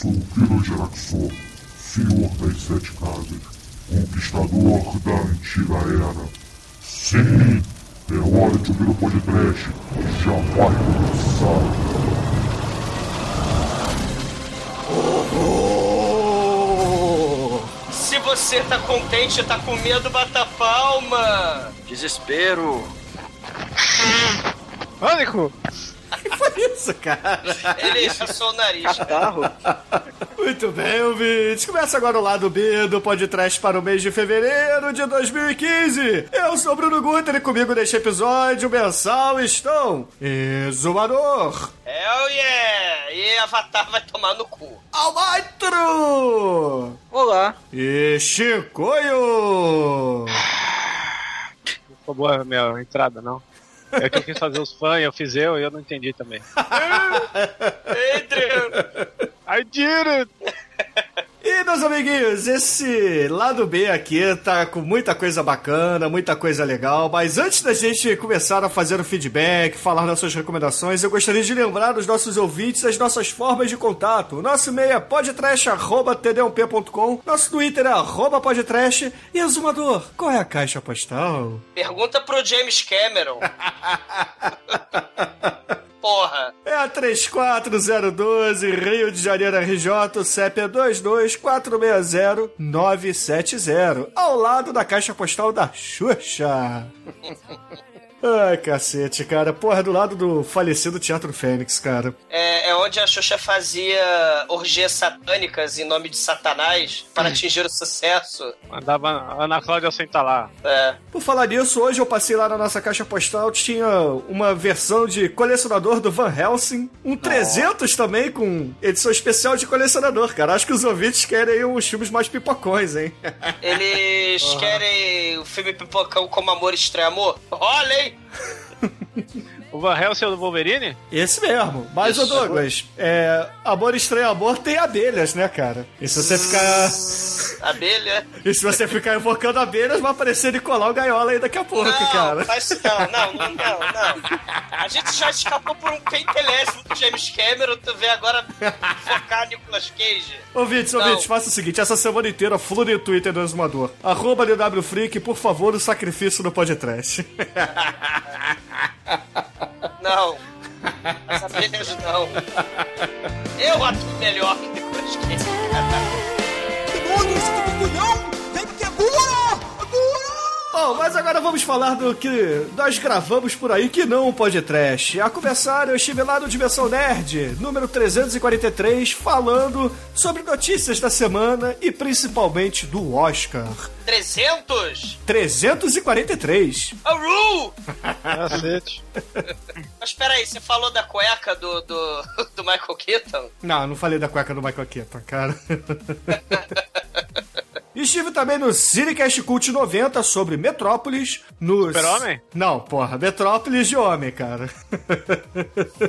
sou o Kiro senhor das sete casas, conquistador da antiga era. Sim, é hora de ouvir o podcast, já vai começar. Se você tá contente, tá com medo, bata palma. Desespero. Pânico! Isso, cara? Ele passou o nariz. Catarro. Muito bem, ouvintes. Começa agora o lado B do podcast para o mês de fevereiro de 2015. Eu sou o Bruno Guter e comigo neste episódio mensal estão Exumador. Hell yeah! E Avatar vai tomar no cu. Almaitro. Olá. E Chicoio. Boa a minha entrada, não. É que eu quis fazer os fãs, eu fiz eu e eu não entendi também. Adrian! I did it! E, meus amiguinhos, esse lado B aqui tá com muita coisa bacana, muita coisa legal, mas antes da gente começar a fazer o feedback, falar nossas recomendações, eu gostaria de lembrar os nossos ouvintes as nossas formas de contato. O nosso e-mail é podtrash.td1p.com, nosso Twitter é arroba podtrash, e exumador, qual é a caixa postal? Pergunta pro James Cameron. Porra. É a 34012, Rio de Janeiro, RJ, CEP é 22460-970, ao lado da caixa postal da Xuxa. Ai, cacete, cara. Porra, do lado do falecido Teatro Fênix, cara. É, é onde a Xuxa fazia orgias satânicas em nome de Satanás para atingir o sucesso. Mandava a Ana Cláudia sentar lá. É. Por falar nisso, hoje eu passei lá na nossa caixa postal, tinha uma versão de colecionador do Van Helsing, um 300 também com edição especial de colecionador, cara. Acho que os ouvintes querem uns filmes mais pipocões, hein? Eles querem o filme Pipocão como Amor Estranho Amor? Olha, hein? フフフフ。O Van Helsing é o do Wolverine? Esse mesmo. Mas, ô Isso. Douglas, é, Amor Estranho Amor tem abelhas, né, cara? E se você ficar. Abelha. E se você ficar invocando abelhas, vai aparecer Nicolau Gaiola aí daqui a pouco, Não, cara. isso não, não, não, não, não. A gente já escapou por um pentelésimo do James Cameron, tu vê agora focar Nicolas Cage. Ouvintes, Não. ouvintes, faça o seguinte: essa semana inteira flua no Twitter do Exumador. Arroba DW Freak, por favor, o sacrifício no podcast. Não. As abelhas não. Eu atuo melhor que Nicolas Cage. Bom, mas agora vamos falar do que nós gravamos por aí que não pode trash. A começar, eu estive lá no Dimensão Nerd, número 343, falando sobre notícias da semana e principalmente do Oscar. 300? 343. Aru! Cacete. Mas peraí, você falou da cueca do, do, do Michael Keaton? Não, não falei da cueca do Michael Keaton, cara. Estive também no Cinecast Cult 90 sobre Metrópolis. No... Super-Homem? Não, porra, Metrópolis de homem, cara.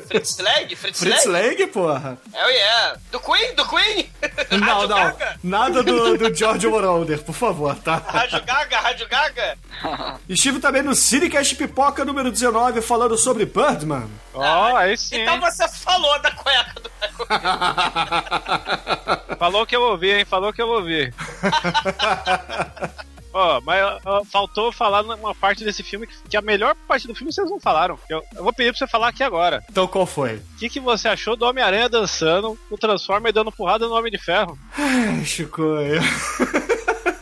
Fritz Lang? Fritz, Fritz Lang? Lang, porra. Hell yeah. Do Queen? Do Queen? Não, Rádio não. Gaga? Nada do, do George Moroder, por favor, tá? Rádio Gaga? Rádio Gaga? Estive também no Cinecast Pipoca número 19 falando sobre Birdman. Ó, aí sim. Então você falou da cueca do. Falou que eu ouvi, hein? Falou que eu ouvi. Ó, mas ó, faltou falar numa parte desse filme que, que a melhor parte do filme vocês não falaram. Eu, eu vou pedir pra você falar aqui agora. Então qual foi? O que, que você achou do Homem-Aranha dançando, o Transformer dando porrada no Homem de Ferro? Ai, Chico. Me-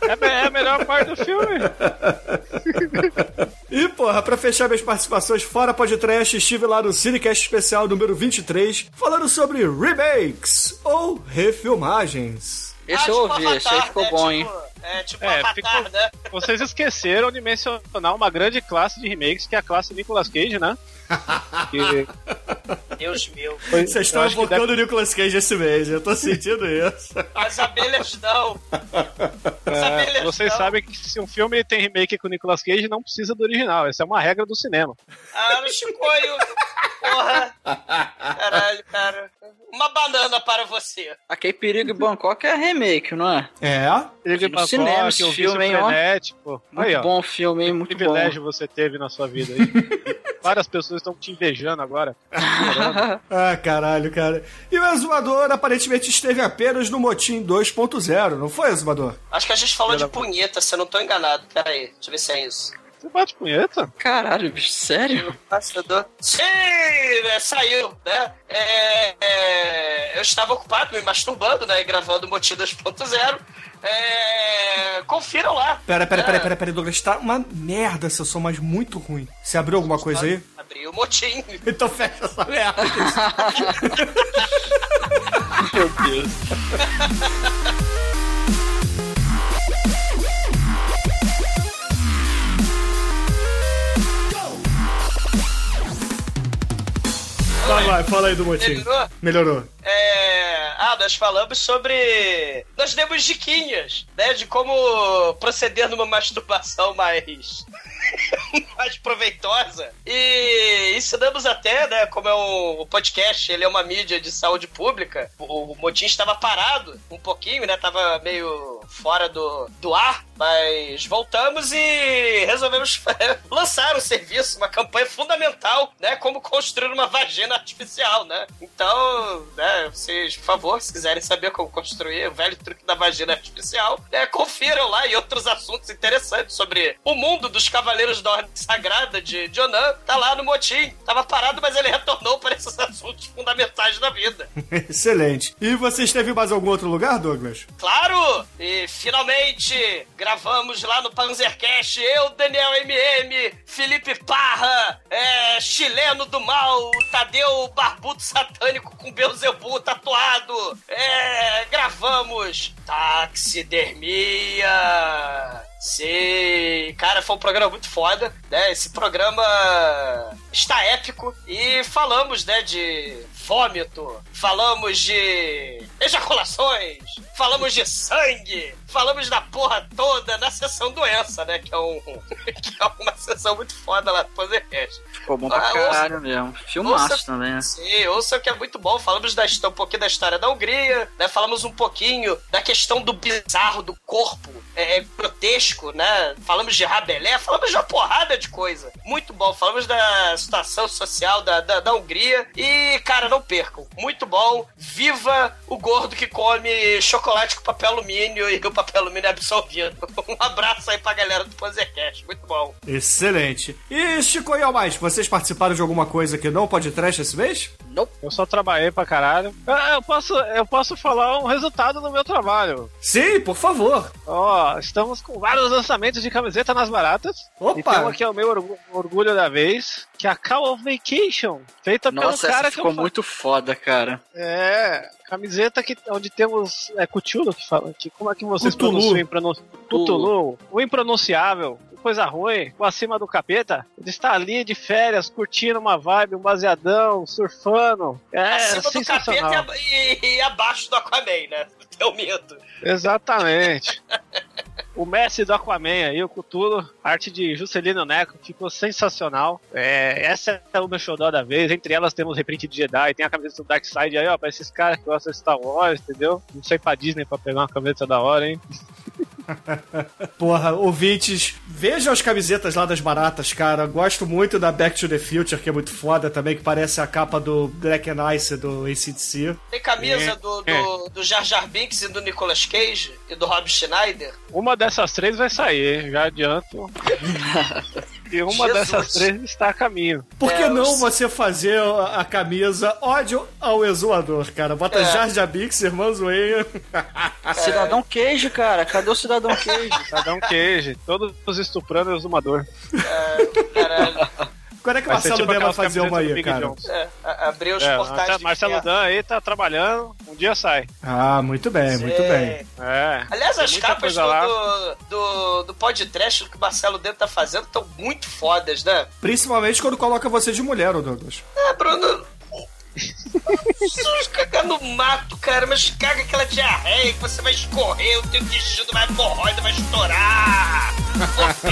é a melhor parte do filme. E, porra, pra fechar minhas participações fora podcast, estive lá no Cinecast Especial número 23, falando sobre remakes ou refilmagens. Esse eu ouvi, esse aí ficou né? bom, hein? Tipo, É, tipo É, Avatar, ficou- né? Vocês esqueceram de mencionar uma grande classe de remakes, que é a classe Nicolas Cage, né? Que Deus meu. Vocês estão eu que evocando deve- o Nicolas Cage esse mês, eu tô sentindo isso. As abelhas não. As É, abelhas vocês não. sabem que se um filme tem remake com o Nicolas Cage, não precisa do original. Essa é uma regra do cinema. Ah, no Chicoio. Porra. Caralho, cara. Uma banana para você. Aquele Perigo em Bangkok é remake, não é? É? Ele no cinema esse o filme, Vício hein, ó. Frenético. Muito Aí, ó. bom filme, hein? Que Muito bom. privilégio você teve na sua vida aí. Várias pessoas estão te invejando agora. Ah, caralho, cara. E o exumador aparentemente esteve apenas no Motim 2.0, não foi, exumador? Acho que a gente falou de punheta, se eu não tô enganado. Pera aí, deixa eu ver se é isso. Você bate punheta? Caralho, bicho, sério? Bastidor. Sim, né, saiu, né? É, é, eu estava ocupado me masturbando, né? E gravando o Motim 2.0. É, confiram lá. Pera, pera, É, pera, pera, pera, Douglas, tá uma merda seu som, mas muito ruim. Você abriu alguma coisa aí? Abri o Motim. Então fecha essa merda. Meu Deus. Vai, vai, fala aí do Motim. Melhorou? Melhorou. É... Ah, nós falamos sobre. Nós demos diquinhas, né? De como proceder numa masturbação mais. mais proveitosa. E ensinamos até, né? Como é um o podcast, ele é uma mídia de saúde pública. O, Motim estava parado um pouquinho, né? Tava meio fora do, do ar. Mas voltamos e resolvemos lançar o serviço, uma campanha fundamental, né? Como construir uma vagina artificial, né? Então, né, vocês, por favor, se quiserem saber como construir o velho truque da vagina artificial, né, confiram lá e outros assuntos interessantes sobre o mundo dos Cavaleiros da Ordem Sagrada de Jonan. Tá lá no motim. Tava parado, mas ele retornou para esses assuntos fundamentais da vida. Excelente. E você esteve em mais algum outro lugar, Douglas? Claro! E finalmente gravamos lá no Panzercast, eu, Daniel MM, Felipe Parra, é, chileno do mal, Tadeu Barbudo Satânico com Beuzebu tatuado. É, gravamos Taxidermia. Sim, cara, foi um programa muito foda, né? Esse programa está épico e falamos, né, de vômito, falamos de ejaculações, falamos de sangue, falamos da porra toda na sessão doença, né? Que é, um, que é uma sessão muito foda lá do Podcast. Ficou bom pra Ah, caralho mesmo. Filmaço ouça- também, né? Sim, ouça que é muito bom. Falamos da, um pouquinho da história da Hungria, né? Falamos um pouquinho da questão do bizarro do corpo, é, é, grotesco, né? Falamos de Rabelé, falamos de uma porrada de coisa. Muito bom. Falamos da situação social da, da, da Hungria. E, cara, não percam. Muito bom. Viva o gordo que come chocolate com papel alumínio e o papel alumínio absorvido. Um abraço aí pra galera do Panzercast. Muito bom. Excelente. E Chico e Almais, vocês participaram de alguma coisa que não pode trash esse mês? Eu só trabalhei pra caralho. Ah, Eu posso, eu posso falar um resultado do meu trabalho. Sim, por favor. Ó, estamos com vários lançamentos de camiseta nas baratas. E tem um Opa! aqui é o meu orgu- orgulho da vez, que é a Call of Vacation, feita Nossa, pelo cara essa que ficou muito foda, cara. É, camiseta que, onde temos. É Cthulhu que fala. Que, como é que vocês Cthulhu. pronunciam o impronun- Cthulhu? O impronunciável. Coisa ruim, o acima do capeta, ele está ali de férias, curtindo uma vibe, um baseadão, surfando. É Acima do capeta e, e- e abaixo do Aquaman, né? Teu medo. Exatamente. O Messi do Aquaman aí, o Cthulhu, arte de Juscelino Neco, ficou sensacional. É, essa é o meu showdown da vez. Entre elas temos reprint de Jedi, tem a camisa do Dark Side aí, ó, pra esses caras que gostam de Star Wars, entendeu? Não sei pra Disney pra pegar uma camisa da hora, hein? Porra, ouvintes, vejam as camisetas lá das baratas, cara. Gosto muito da Back to the Future, que é muito foda também, que parece a capa do Black and Ice do ACDC. Tem camisa É, do, é. do, do Jar Jar Binks e do Nicolas Cage e do Rob Schneider. Uma dessas três vai sair, já adianto. e uma Jesus. dessas três está a caminho. Por que É, não você fazer a camisa ódio ao exuador, cara? Bota É. Jar Jar Binks, Irmã Zoeia. Cidadão Queijo, cara. Cadê o Cidadão Queijo? Cada um queijo, todos estuprando o exumador. Caralho. Quando é que o Marcelo tipo Dan vai fazer uma aí, Big cara? Jones. É, abrir os É, portais Marcelo, de Marcelo ferro. Dan aí tá trabalhando, um dia sai. Ah, muito bem, muito bem. É. Aliás, Tem as capas do, do, do, do podcast que o Marcelo Dentro tá fazendo estão muito fodas, né? Principalmente quando coloca você de mulher, ô Douglas. É, Bruno. Só cagar no mato, cara, mas caga aquela diarreia que você vai escorrer, o teu intestino vai hemorroida, vai estourar. Você.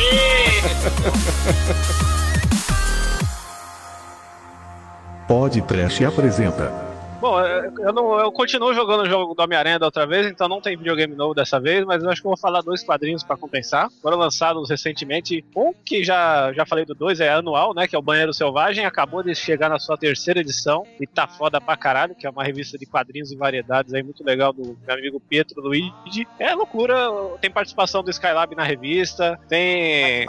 Pod Trash apresenta Bom, eu, eu não, eu continuo jogando o jogo do Homem-Aranha da outra vez, então não tem videogame novo dessa vez, mas eu acho que eu vou falar dois quadrinhos pra compensar. Foram lançados recentemente. Um que já, já falei do dois, é anual, né? Que é o Banheiro Selvagem, acabou de chegar na sua terceira edição e tá foda pra caralho, que é uma revista de quadrinhos e variedades aí muito legal do meu amigo Pietro Luigi. É loucura, tem participação do Skylab na revista, tem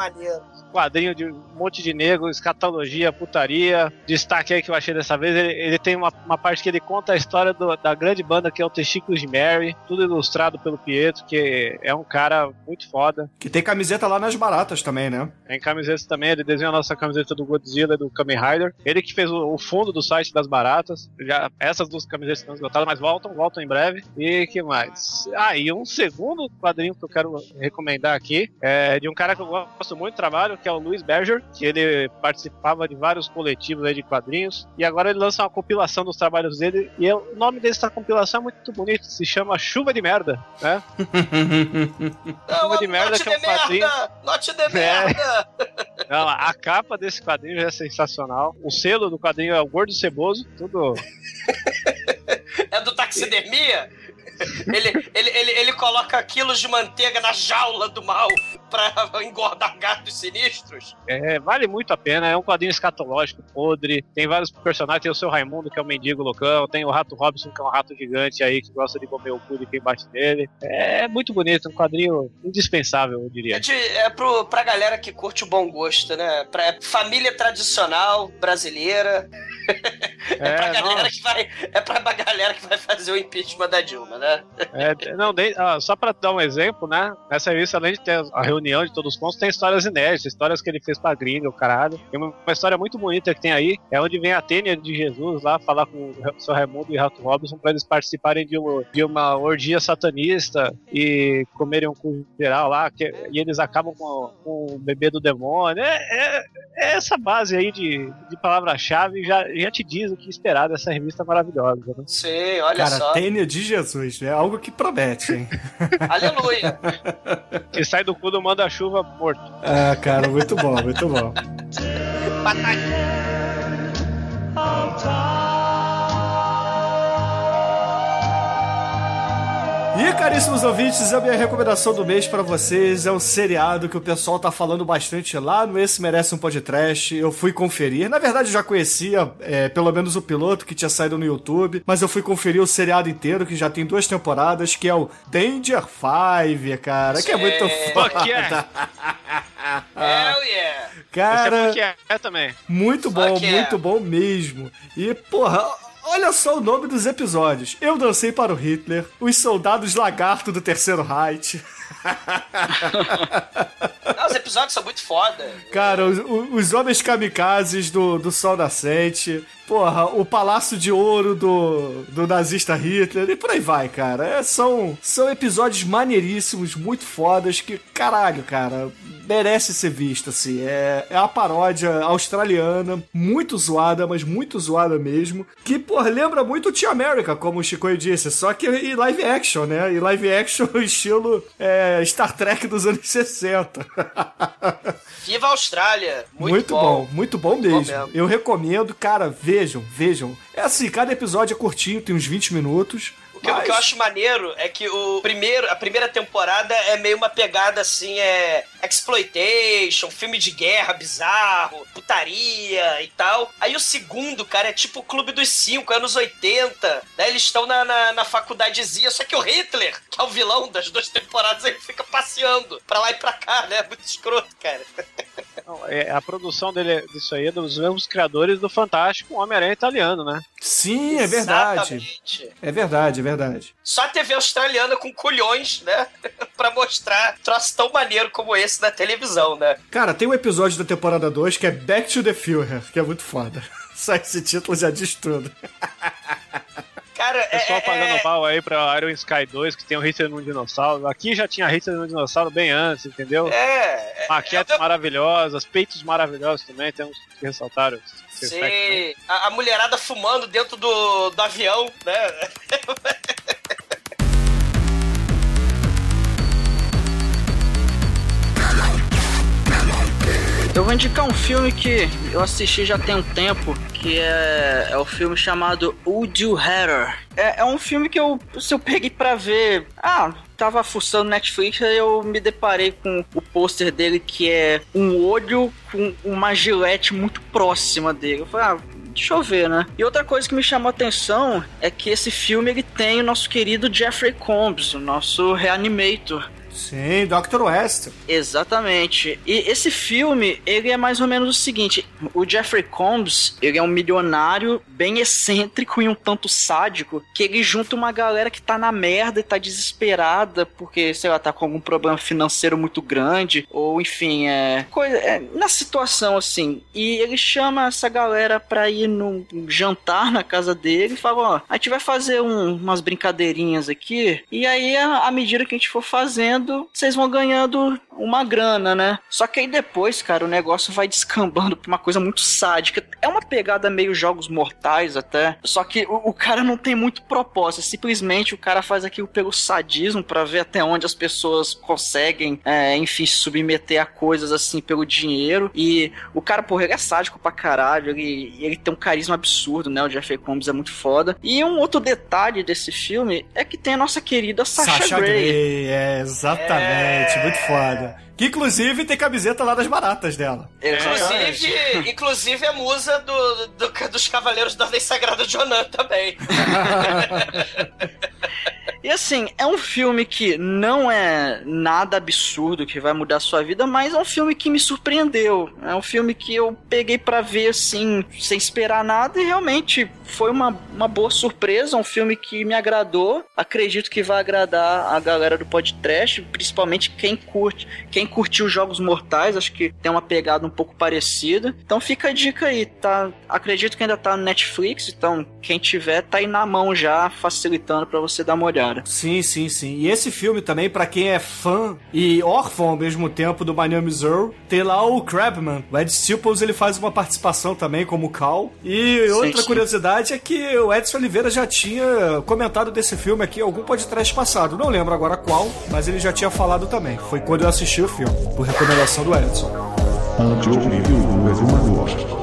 quadrinho de um monte de negro, escatologia, putaria. Destaque aí que eu achei dessa vez, ele, ele tem uma, uma parte que ele conta a história do- da grande banda que é o Testículos de Mary, tudo ilustrado pelo Pietro, que é um cara muito foda. Que tem camiseta lá nas baratas também, né? Tem camisetas também, ele desenhou a nossa camiseta do Godzilla e do Kamen Rider. Ele que fez o, o fundo do site das baratas. Já, essas duas camisetas estão esgotadas, mas voltam, voltam em breve. E que mais? Ah, e um segundo quadrinho que eu quero recomendar aqui é de um cara que eu gosto muito do trabalho, que é o Luiz Berger, que ele participava de vários coletivos aí de quadrinhos. E agora ele lança uma compilação dos trabalhos dele. E é- o nome dessa compilação é muito bonito, se chama Chuva de Merda, né? Não, de merda que é um quadrinho. Note de É. merda! Não, a capa desse quadrinho já é sensacional. O selo do quadrinho é o Gordo Ceboso, tudo. É do taxidermia? Ele, ele, ele, ele coloca quilos de manteiga na jaula do mal pra engordar gatos sinistros. É, vale muito a pena. É um quadrinho escatológico, podre. Tem vários personagens. Tem o seu Raimundo, que é o mendigo loucão. Tem o Rato Robson, que é um rato gigante aí que gosta de comer o cu de quem bate nele. É muito bonito, um quadrinho indispensável, eu É, diria. de, é pro, pra galera que curte o bom gosto, né? Pra é família tradicional brasileira. É, pra É, galera que vai. É pra galera que vai fazer o impeachment da Dilma, né? é, não de- ah, só pra dar um exemplo, né? Nessa revista, além de ter a reunião de todos os pontos, tem histórias inéditas, histórias que ele fez pra gringa, o caralho. Tem uma, uma história muito bonita que tem aí, é onde vem a Tênia de Jesus lá falar com o seu Raimundo e Rato Robson pra eles participarem de uma, de uma orgia satanista e comerem um cu geral lá, que- e eles acabam com, com o bebê do demônio. É, é- é essa base aí de, de palavra-chave já, já te diz o que esperar dessa revista maravilhosa. Né? Sim, olha Cara, só. tênia de Jesus, é algo que promete, hein? Aleluia. Que sai do cu do manda-chuva morto. ah, cara, muito bom, muito bom. E caríssimos ouvintes, a minha recomendação do mês pra vocês é um seriado que o pessoal tá falando bastante lá no Esse Merece um Podcast. Eu fui conferir. Na verdade, eu já conhecia é, pelo menos o piloto que tinha saído no YouTube, mas eu fui conferir o seriado inteiro, que já tem duas temporadas, que é o Danger Five, cara, que é muito Sim. foda. Fuck yeah. Hell yeah. Cara, é é também. muito bom, yeah. muito bom mesmo. E, porra, olha só o nome dos episódios. Eu dancei para o Hitler, os soldados lagarto do Terceiro Reich. Não, os episódios são muito foda. Cara, os, os homens kamikazes do, do Sol Nascente. Porra, o Palácio de Ouro do, do nazista Hitler. E por aí vai, cara. É, são, são episódios maneiríssimos, muito fodas, que, caralho, cara, merece ser visto, assim. É, é a paródia australiana, muito zoada, mas muito zoada mesmo. Que, porra, lembra muito o Tia America, como o Chico disse, só que em live action, né? E live action estilo é, Star Trek dos anos 60. Viva a Austrália. Muito, Muito, bom. muito bom mesmo. mesmo. Eu recomendo, cara, vejam, vejam. É assim, cada episódio é curtinho, tem uns 20 minutos. O que, o que eu acho maneiro é que o primeiro, a primeira temporada é meio uma pegada assim, é exploitation, filme de guerra bizarro, putaria e tal. Aí o segundo, cara, é tipo o Clube dos Cinco, anos 80. Né? Eles estão na, na, na faculdadezinha, só que o Hitler, que é o vilão das duas temporadas, ele fica passeando pra lá e pra cá, né? Muito escroto, cara. É, a produção dele, disso aí é dos mesmos criadores do Fantástico Homem-Aranha italiano, né? Sim, é verdade. Exatamente. É verdade, é verdade. Só a TV australiana com culhões, né? pra mostrar troço tão maneiro como esse na televisão, né? Cara, tem um episódio da temporada 2 que é Back to the Führer, que é muito foda. Só esse título já diz tudo. Cara, é. Pessoal é- pagando é- pau aí pra Iron Sky 2, que tem o Hitler no dinossauro. Aqui já tinha Hitler no dinossauro bem antes, entendeu? É, é, Maquetes é- maravilhosas, peitos maravilhosos também, temos que ressaltar aspecto, né? Sim, a, a mulherada fumando dentro do, do avião, né? Eu vou indicar um filme que eu assisti já tem um tempo, que é, é o filme chamado Would You Hatter. É, é um filme que eu, se eu peguei pra ver, ah, tava fuçando Netflix e eu me deparei com o pôster dele que é um olho com uma gilete muito próxima dele. Eu falei, ah, deixa eu ver, né? E outra coisa que me chamou a atenção é que esse filme ele tem o nosso querido Jeffrey Combs, o nosso reanimator. Sim, Dr. West. Exatamente. E esse filme, ele é mais ou menos o seguinte: o Jeffrey Combs, ele é um milionário bem excêntrico e um tanto sádico, que ele junta uma galera que tá na merda e tá desesperada porque, sei lá, tá com algum problema financeiro muito grande, ou enfim, é, coisa, é na situação assim. E ele chama essa galera pra ir num jantar na casa dele e fala: Ó, a gente vai fazer um, umas brincadeirinhas aqui, e aí, à medida que a gente for fazendo, vocês vão ganhando uma grana, né? Só que aí depois, cara, o negócio vai descambando pra uma coisa muito sádica. É uma pegada meio jogos mortais até. Só que o, o cara não tem muito propósito. Simplesmente o cara faz aquilo pelo sadismo para ver até onde as pessoas conseguem, é, enfim, se submeter a coisas assim pelo dinheiro. E o cara, porra, ele é sádico pra caralho. Ele, ele tem um carisma absurdo, né? O Jeffrey Combs é muito foda. E um outro detalhe desse filme é que tem a nossa querida Sasha, Sasha Grey. Grey, é, exatamente, muito foda. Que inclusive tem camiseta lá das baratas dela. Inclusive, inclusive a musa do, do- dos Cavaleiros da Ordem Sagrada de Onan também. E assim, é um filme que não é nada absurdo que vai mudar a sua vida, mas é um filme que me surpreendeu. É um filme que eu peguei pra ver assim, sem esperar nada, e realmente foi uma, uma boa surpresa. Um filme que me agradou. Acredito que vai agradar a galera do podcast, principalmente quem curte, quem curtiu Jogos Mortais, acho que tem uma pegada um pouco parecida. Então fica a dica aí, tá? Acredito que ainda tá no Netflix, então quem tiver tá aí na mão já, facilitando pra você dar uma olhada. Sim, sim, sim. E esse filme também, pra quem é fã e órfão ao mesmo tempo do My Name is Earl, tem lá o Crabman. O Ed Stipples, ele faz uma participação também como Cal. E outra sim. curiosidade é que o Edson Oliveira já tinha comentado desse filme aqui algum podcast passado. Não lembro agora qual, mas ele já tinha falado também. Foi quando eu assisti o filme, por recomendação do Edson. O.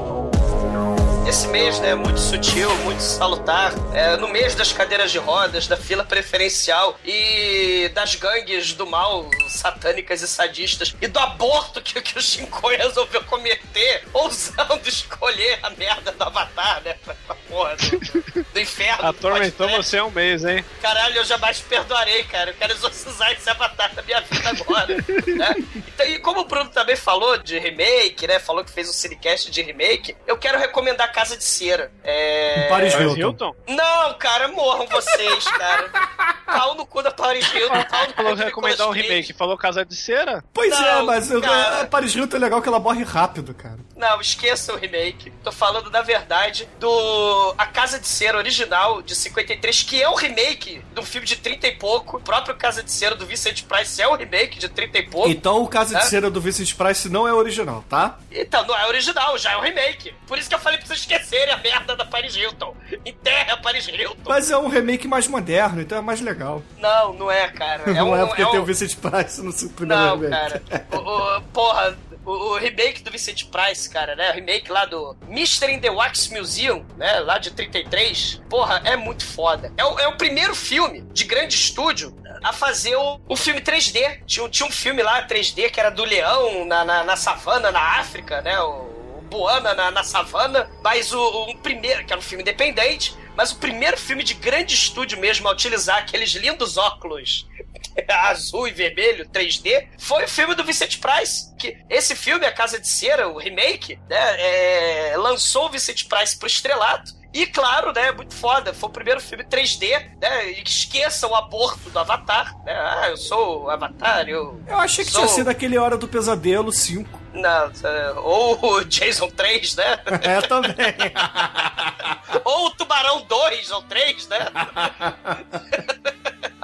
Esse mês, né, muito sutil, muito salutar, é, no mês das cadeiras de rodas, da fila preferencial e das gangues do mal, satânicas e sadistas, e do aborto que, que o Shinkoi resolveu cometer, ousando escolher a merda do Avatar, né, pra, pra porra do, do inferno. Atormentou você um mês, hein? Caralho, eu jamais perdoarei, cara. Eu quero exorcizar esse avatar da minha vida agora. né? Então, e como o Bruno também falou de remake, né? Falou que fez um cinecast de remake, eu quero recomendar Casa de Cera. É... Paris Hilton. Hilton? Não, cara, morram vocês, cara. Pau no cu da Paris Hilton, pau no cu Falou do recomendar um remake. Falou Casa de Cera? Pois é, Não, mas eu- cara. a Paris Hilton é legal que ela morre rápido, cara. Não, esqueça o remake. Tô falando, na verdade, do A Casa de Cera original, de 53, que é um remake de um filme de 30 e pouco. O próprio Casa de Cera do Vicente Price é um remake de 30 e pouco. Então o Casa de É? Cera do Vincent Price não é original, tá? Então, não é original, já é um remake. Por isso que eu falei pra vocês esquecerem a merda da Paris Hilton. Enterra a Paris Hilton. Mas é um remake mais moderno, então é mais legal. Não, não é, cara. É não um, é porque é um... tem o Vincent Price no primeiro Não, remake. cara. O, o- porra, o, o remake do Vicente Price, cara, né? O remake lá do Mr. in the Wax Museum, né? Lá de 33. Porra, é muito foda. É o, é o primeiro filme de grande estúdio a fazer o, o filme 3D. Tinha, um- tinha um filme lá 3D que era do leão na, na, na savana, na África, né? O, o Boana na, na savana. Mas o, o primeiro, que era um filme independente, mas o primeiro filme de grande estúdio mesmo a utilizar aqueles lindos óculos azul e vermelho 3D foi o filme do Vicente Price. Que esse filme, A Casa de Cera, o remake, né, é, lançou o Vicente Price pro estrelato. E claro, né, muito foda, foi o primeiro filme 3D, né, e que esqueça o aborto do Avatar, né, ah, eu sou o Avatar, eu... Eu achei que sou... tinha sido aquele Hora do Pesadelo 5. Não, ou o Jason 3, né, É, também. ou o Tubarão 2 ou 3, né,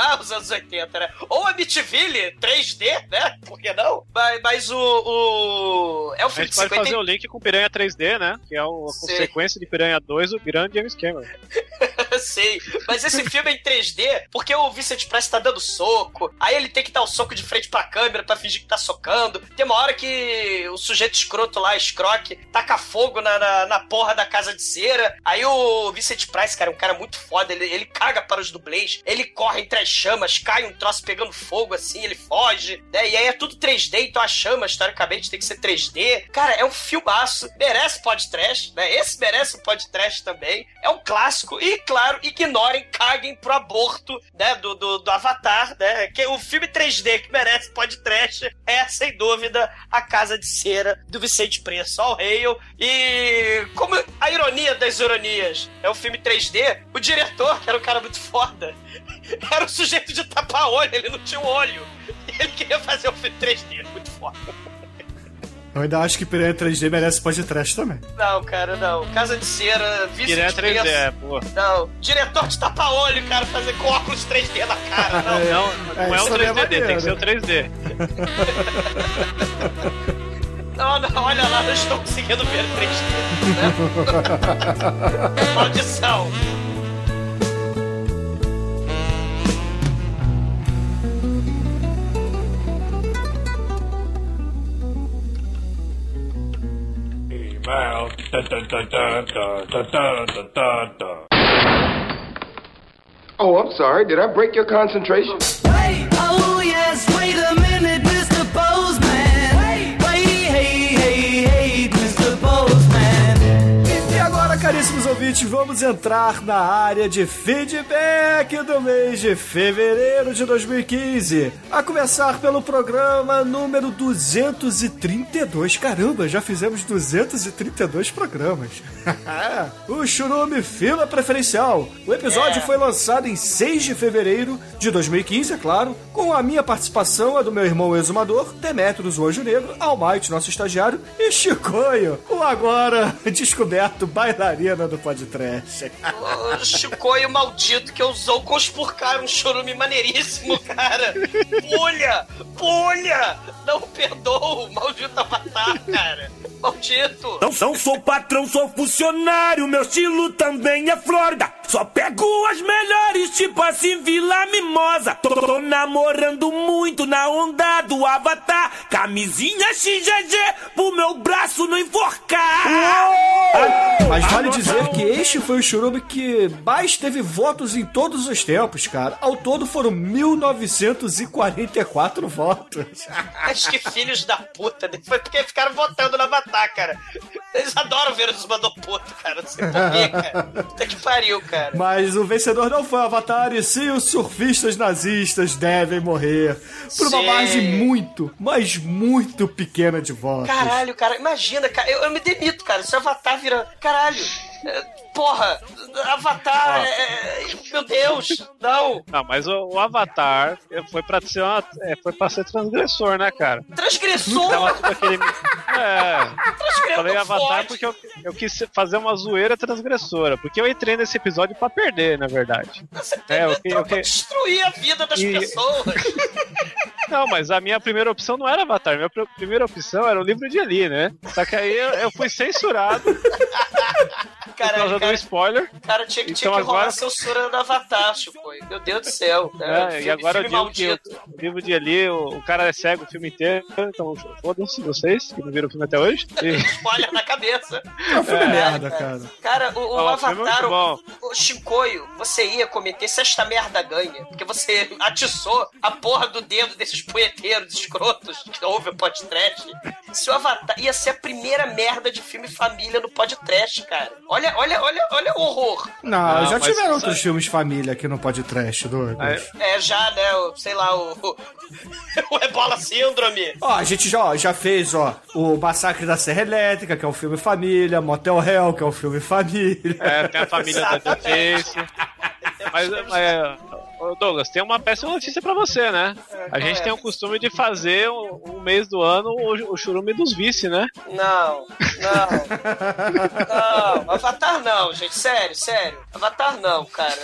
Ah, os anos 80, né? Ou a Mitville 3D, né? Por que não? Mas, mas o, o. É o A filme gente de pode 50. fazer o link com Piranha 3D, né? Que é o- a Sim. consequência de Piranha 2, o grande James Cameron. sei. Mas esse filme é em 3D porque o Vincent Price tá dando soco. Aí ele tem que dar o soco de frente pra câmera pra fingir que tá socando. Tem uma hora que o sujeito escroto lá, Scrock, taca fogo na, na, na porra da casa de cera. Aí o Vincent Price, cara, é um cara muito foda. Ele, ele caga para os dublês. Ele corre entre as chamas, cai um troço pegando fogo assim, ele foge. Né? E aí é tudo 3D, então a chama, historicamente, tem que ser 3D. Cara, é um filmaço. Merece podcast, né? Esse merece um podcast também. É um clássico. E, claro, ignorem, caguem pro aborto, né? Do, do, do Avatar, né? Que o filme 3D que merece podcast é, sem dúvida, A Casa de Cera, do Vicente Preço. All Hail. E como a ironia das ironias é um filme 3D, o diretor, que era um cara muito foda, era o sujeito de tapa-olho, ele não tinha um olho. E ele queria fazer um filme 3D, muito foda. Eu ainda acho que Piranha 3D merece podcast também. Não, cara, não. Casa de Cera, vice Piranha de 3D, preço. é, pô. Não, diretor de tapa-olho, cara, fazer com óculos 3D na cara, não. Não, não É, é, o isso também é 3D, tem que ser o 3D. Não, não, olha lá, não estou conseguindo ver 3D. Né? Maldição. Oh, I'm sorry. Did I break your concentration? Wait, oh yes, wait a minute, caríssimos ouvintes, vamos entrar na área de feedback do mês de fevereiro de 2015. A começar pelo programa número 232. Caramba, já fizemos 232 programas. o Churume Fila Preferencial. O episódio É. foi lançado em 6 de fevereiro de 2015, é claro, com a minha participação, a do meu irmão exumador, Demetrius, o Anjo Negro, Almighty, nosso estagiário, e Chicoio, o agora descoberto do podcast. O Chicoio maldito que ousou conspurcar um chorume maneiríssimo, cara. Pulha! Pulha! Não perdoa, maldito avatar, cara. Maldito. Não, não sou patrão, sou funcionário. Meu estilo também é Flórida. Só pego as melhores, tipo assim, Vila Mimosa. Tô, tô namorando muito na onda do Avatar. Camisinha XGG pro meu braço não enforcar. Mas vale dizer que este foi o churume que mais teve votos em todos os tempos, cara. Ao todo foram 1944 votos. Mas que filhos da puta. né? Foi porque ficaram votando no Avatar, cara. Eles adoram ver os mandou puto, cara. Não sei porquê, cara. Puta que pariu, cara. Mas o vencedor não foi o Avatar, e sim os surfistas nazistas devem morrer. Por uma Sim. margem muito, mas muito pequena de votos. Caralho, cara, imagina, cara, eu, eu me demito, cara. Se o Avatar vira. Caralho, porra, Avatar, é, é, meu Deus, não. Não, mas o, o Avatar é, foi pra ser uma, é, foi pra ser transgressor, né, cara? Transgressor, tudo aquele. É, falei Avatar porque eu, eu quis fazer uma zoeira transgressora. Porque eu entrei nesse episódio pra perder, na verdade. Você É, eu que- eu destruir a vida das E- pessoas. Não, mas a minha primeira opção não era Avatar. Minha pr- primeira opção era o livro de Eli, né? Só que aí eu, eu fui censurado por Caralho, causa do cara, spoiler. cara tinha, que- tinha Então que rolar agora- censura no Avatar, Chico. Meu Deus do céu. né? É, Filme- e agora eu digo que o, maldito. o livro de Eli, o, o cara é cego o filme inteiro, então foda-se vocês que não viram o filme até hoje. E, Spoiler na cabeça. É um filme merda, cara. Cara, o, o o é Avatar, o, o Chicoio, você ia cometer se esta merda ganha. Porque você atiçou a porra do dedo desses punheteiros escrotos que ouvem o podcast. Se o Avatar ia ser a primeira merda de filme família no podcast, cara. Olha, olha, olha, olha o horror. Não, Não, já mas tiveram sabe- outros filmes família aqui no podcast, Douglas. Aí- É, já, né, o, sei lá, o, o, o Ebola Síndrome. Ó, a gente já, ó, já fez, ó, o Massacre da Serra Elétrica, que é um filme família, Motel Hell, que é um filme família. É, tem a família da Face. Mas, mas, ô, Douglas, tem uma péssima notícia pra você, né? A gente é? tem o costume de fazer um, um mês do ano o, o churume dos vice, né? Não, não. Não, Avatar não, gente. Sério, sério. Avatar não, cara.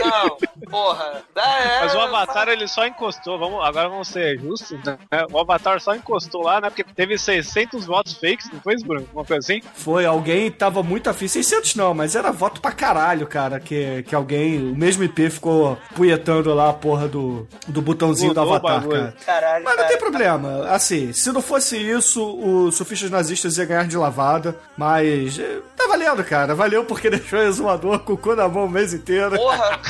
Não. Porra. É, Mas o Avatar ele só encostou, vamos, agora vamos ser justos, né? O Avatar só encostou lá, né? Porque teve 600 votos fakes, não foi isso, Bruno? Uma coisa assim? Foi, alguém tava muito afim. 600 não, mas era voto pra caralho, cara. Que, que alguém, o mesmo IP ficou punhetando lá a porra do, do botãozinho do Mudou o Avatar, cara. Caralho, Mas não cara. tem problema. Assim, se não fosse isso, os surfistas nazistas iam ganhar de lavada. Mas eh, tá valendo, cara. Valeu porque deixou o exumador com o cu na mão o mês inteiro. Porra.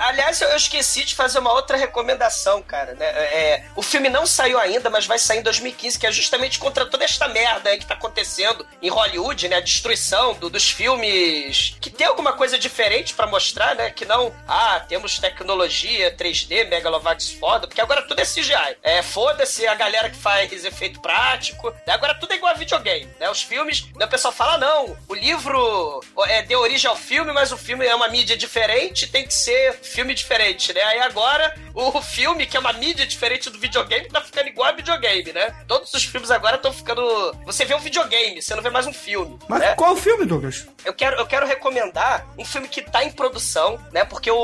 Aliás, eu esqueci de fazer uma outra recomendação, cara. Né? É, o filme não saiu ainda, mas vai sair em 2015, que é justamente contra toda esta merda aí que tá acontecendo em Hollywood, né? A destruição do- dos filmes que tem alguma coisa diferente pra mostrar, né? Que não, ah, temos tecnologia 3D, Megalovax foda, porque agora tudo é CGI. É, foda-se a galera que faz efeito prático. né? Agora tudo é igual a videogame, né? Os filmes, né, o pessoal fala, não, o livro é, deu origem ao filme, mas o filme é uma mídia diferente, tem que ser filme diferente, né? Aí agora, o filme, que é uma mídia diferente do videogame, tá ficando igual a videogame, né? Todos os filmes agora estão ficando... Você vê um videogame, você não vê mais um filme, Mas né? qual o filme, Douglas? Eu quero, eu quero recomendar um filme que tá em produção, né? Porque o,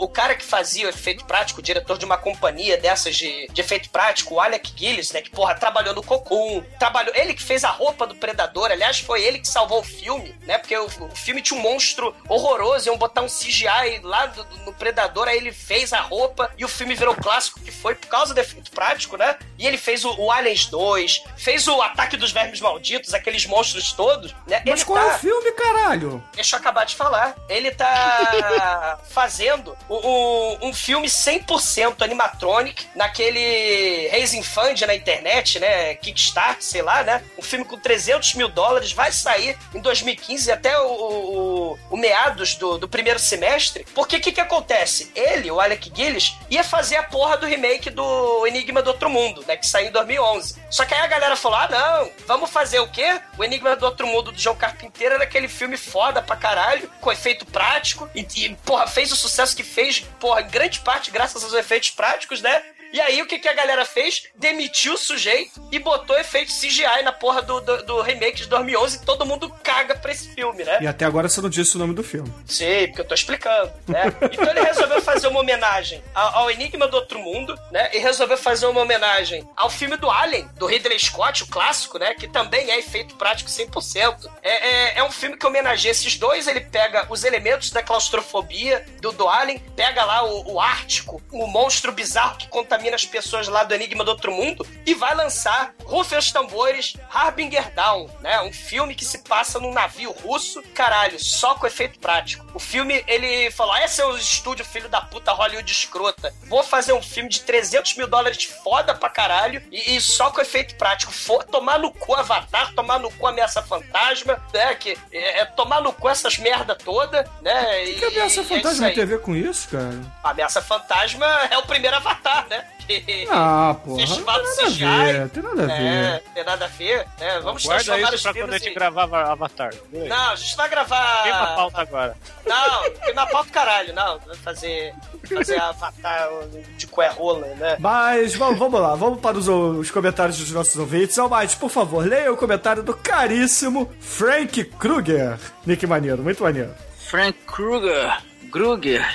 o cara que fazia o efeito prático, o diretor de uma companhia dessas de, de efeito prático, o Alec Gillis, né? Que, porra, trabalhou no Cocoon, trabalhou... Ele que fez a roupa do Predador, aliás, foi ele que salvou o filme, né? Porque o, o filme tinha um monstro horroroso, iam botar um CGI lá do- do- no Predador, aí ele fez a roupa e o filme virou clássico, que foi por causa do efeito prático, né? E ele fez o, o Aliens 2, fez o Ataque dos Vermes Malditos, aqueles monstros todos, né? Mas ele qual tá... é o filme, caralho? Deixa eu acabar de falar. Ele tá fazendo o- o- um filme 100% animatronic naquele Raising Fund na internet, né? Kickstart, sei lá, né? Um filme com 300 mil dólares vai sair em 2015 até o, o- o meados do, do primeiro semestre. Porque o que, que acontece? Ele, o Alec Gillis, ia fazer a porra do remake do Enigma do Outro Mundo, né? Que saiu em 2011. Só que aí a galera falou: ah, não, vamos fazer o quê? O Enigma do Outro Mundo do João Carpinteiro era aquele filme foda pra caralho, com efeito prático, e, e, porra, fez o sucesso que fez, porra, em grande parte graças aos efeitos práticos, né? E aí, o que, que a galera fez? Demitiu o sujeito e botou efeito CGI na porra do, do, do remake de 2011 e todo mundo caga pra esse filme, né? E até agora você não disse o nome do filme. Sei, porque eu tô explicando, né? Então ele resolveu fazer uma homenagem ao, Enigma do Outro Mundo, né? E resolveu fazer uma homenagem ao filme do Alien, do Ridley Scott, o clássico, né? Que também é efeito prático 100%. É, é, é um filme que homenageia esses dois. Ele pega os elementos da claustrofobia do, do Alien, pega lá o, o Ártico, o monstro bizarro que contamina as pessoas lá do Enigma do Outro Mundo, e vai lançar, rufem os tambores, Harbinger Down, né? Um filme que se passa num navio russo, caralho, só com efeito prático. O filme, ele falou, ah, esse é o estúdio filho da puta Hollywood escrota. Vou fazer um filme de 300 mil dólares foda pra caralho e, e só com efeito prático. For, tomar no cu Avatar, tomar no cu Ameaça Fantasma, né? Que, é, é tomar no cu essas merda toda, né? O que a Ameaça é Fantasma aí. tem a ver com isso, cara? A Ameaça Fantasma é o primeiro Avatar, né? Ah, porra. Não Festival tem do nada a CGI. ver, tem nada a ver. É, tem nada a ver, né? Vamos Guarda transformar isso os pra quando a gente em... gravar Avatar. Beleza. Não, a gente vai Queima a gravar... pauta agora. Não, queima a pauta caralho, não. Vai fazer, fazer Avatar de cué rola, né? Mas vamos, vamos lá, vamos para os, os comentários dos nossos ouvintes. Almighty, por favor, leia o comentário do caríssimo Frank Kruger. Nick maneiro, muito maneiro. Frank Kruger, Kruger,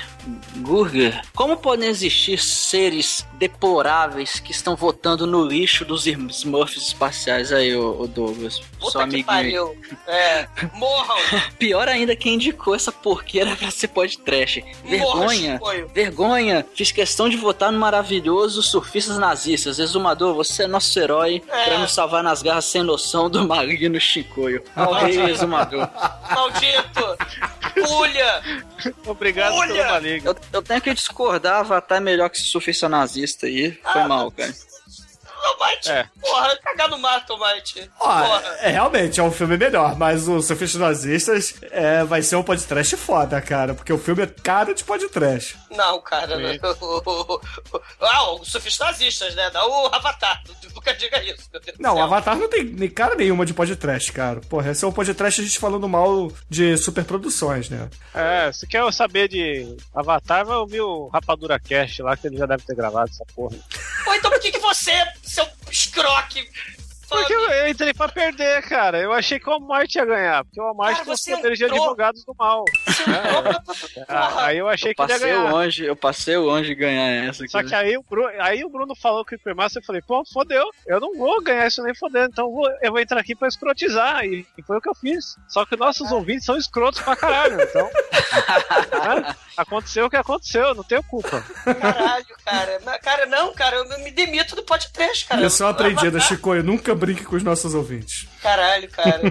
Gurger. Como podem existir seres deploráveis que estão votando no lixo dos Smurfs espaciais aí, ô, ô Douglas? Seu Puta que amiguinho. pariu. É, morram. Pior ainda quem indicou essa porqueira pra ser podcast. Vergonha. chicoio. Vergonha. Fiz questão de votar no maravilhoso Surfistas Nazistas. Exumador, você é nosso herói É. pra nos salvar nas garras sem noção do Maligno Chicoio. Rei Exumador. Maldito. Pulha. Obrigado Olha! pelo Eu, eu tenho que discordar, Avatar é melhor que esse surfista nazista aí. Foi Ah, mal, cara. Tomate. É. Porra, cagar no mar, Tomate. Ó, é, realmente, é um filme melhor, mas o Surfistas Nazistas é, vai ser um podcast foda, cara, porque o filme é cara de podcast. Não, cara. Não. Ah, os surfistas nazistas, né? Não o Avatar. Nunca diga isso. meu Deus do Não, o céu. Avatar não tem nem cara nenhuma de podcast, cara. Porra, esse é um podcast a gente falando mal de superproduções, né? É, se quer saber de Avatar, vai ouvir o Rapadura Cast lá, que ele já deve ter gravado essa porra. Ou então por que, que você, seu escroque. Porque eu, eu entrei pra perder, cara. Eu achei que o Almighty ia ganhar. Porque o Cara, tem os poderes de advogados do mal. assim, opa, Ah, Aí eu achei Eu que ele ia passei ganhar. longe, eu passei longe de ganhar essa. Só aqui. que aí o, Bruno, aí o Bruno falou que o Cremaço, eu falei, pô, fodeu, eu não vou ganhar isso nem fodendo, então eu vou, eu vou entrar aqui pra escrotizar, e, e foi o que eu fiz. Só que nossos ouvintes são escrotos pra caralho, então... né? Aconteceu o que aconteceu, não tenho culpa. caralho, cara. Cara, não, cara, eu me demito do podcast, cara. Lição aprendida, Avatar- Chico. Nunca brinque com os nossos ouvintes. Caralho, cara.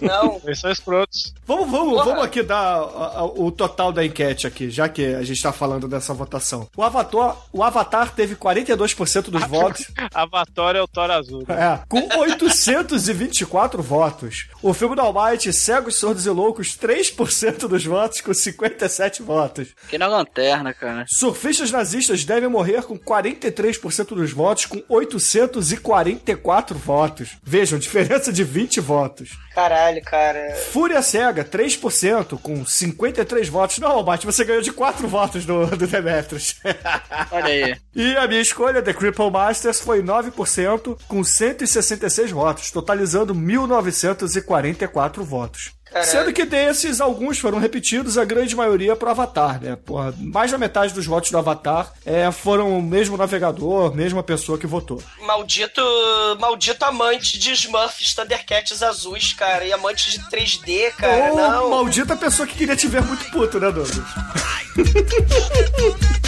Não. Eles são escrotos. Vamos, vamos, Porra. vamos aqui dar a- a- o total da enquete aqui, já que a gente tá falando dessa votação. O Avatar, o Avatar teve 42% dos votos. Avatar é o Thor Azul. né? É, com 824 votos. O filme do Almighty, Cegos, Sordos e Loucos, 3% dos votos, com 57 votos. Fiquei na lanterna, cara. Surfistas nazistas devem morrer com 43% dos votos, com 844 votos. Vejam, diferença de 20 votos. Caralho, cara. Fúria Cega, 3%, com 53 votos. Não, Almighty, você ganhou de 4 votos do, do Demetrius. Olha aí. E a minha escolha, The Cripple Masters, foi 9%, com 166 votos, totalizando 1.944 votos. Caralho. Sendo que desses, alguns foram repetidos, a grande maioria pro Avatar, né? Porra, mais da metade dos votos do Avatar é, foram o mesmo navegador, mesma pessoa que votou. Maldito, maldito amante de Smurfs Thundercats azuis, cara. E amante de 3D, cara. Ou não. maldita pessoa que queria te ver muito puto, né, Douglas?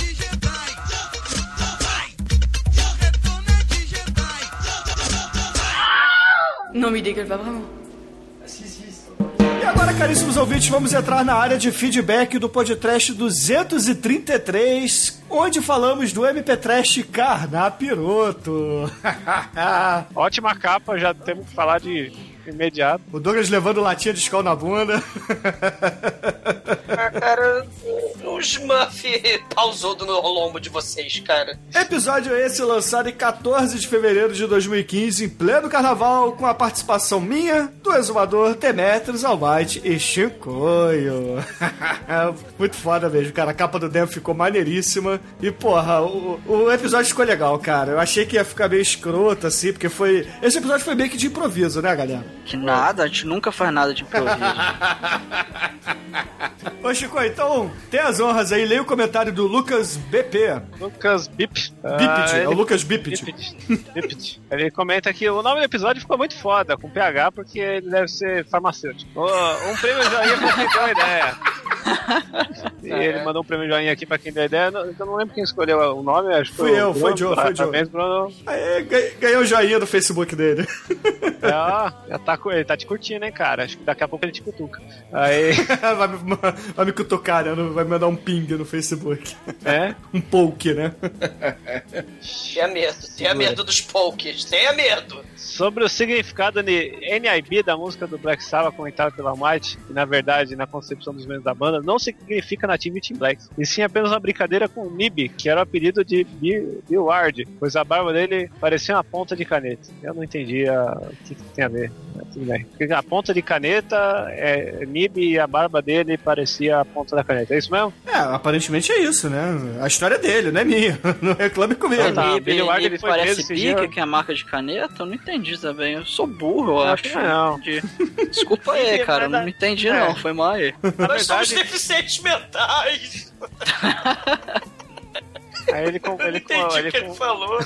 Non mais il dégueule pas vraiment. E agora, caríssimos ouvintes, vamos entrar na área de feedback do podcast 233, onde falamos do MP Trash Carnapiroto. Ótima capa, já temos que falar de imediato. o Douglas levando latinha de escol na bunda. Ah, cara, o Smurf pausou no lombo de vocês, cara. Episódio esse lançado em 14 de fevereiro de 2015, em pleno carnaval, com a participação minha, do exumador Demetrius Almighty e Chicoio. Muito foda mesmo, cara. A capa do Demo ficou maneiríssima. E, porra, o, o episódio ficou legal, cara. Eu achei que ia ficar meio escroto, assim, porque foi. Esse episódio foi meio que de improviso, né, galera? Que nada, a gente nunca faz nada de improviso. Ô, Chico, então, tem as honras aí. Leia o comentário do Lucas BP. Lucas Bip. Biped, Ah, é o Lucas. Biped. Ele comenta que o nome do episódio ficou muito foda, com PH, porque ele deve ser farmacêutico. Um prêmio joinha pra quem deu a ideia. E ele mandou um prêmio joinha aqui pra quem deu a ideia. Eu não lembro quem escolheu o nome, acho que Fui o eu, foi Bruno. Joe, foi Joe. Parabéns, Bruno. Aí, ganhei- o joinha do Facebook dele. É, ó, já tá, ele tá te curtindo, hein, cara. Acho que daqui a pouco ele te cutuca. Aí, vai, me, vai me cutucar, né? Vai me mandar um ping no Facebook. é. Um poke, né? Tenha medo, tenha medo dos pokes, tenha medo. Sobre o significado de NIB da música do Black Sabbath comentada pela Might, que na verdade, na concepção dos membros da banda, não significa Nativity Black, e sim apenas uma brincadeira com o Nib, que era o apelido de Bill Bill Ward, pois a barba dele parecia uma ponta de caneta. Eu não entendi a- o que, que tem a ver. Tudo bem. A ponta de caneta é Nib e a barba dele parecia a ponta da caneta. É isso mesmo? É, aparentemente é isso, né? A história é dele, não é minha. Não reclame comigo. Ah, tá. Nib, Billy Ward, Nib ele foi parece bica, dia. que é a marca de caneta? Eu não entendi também. Eu sou burro, eu Acho não. Entendi. Desculpa aí, cara. Não entendi, é. não. Foi mal aí. Nós somos verdade, deficientes mentais. aí ele, com- Eu não ele, com- entendi o ele que ele com- falou.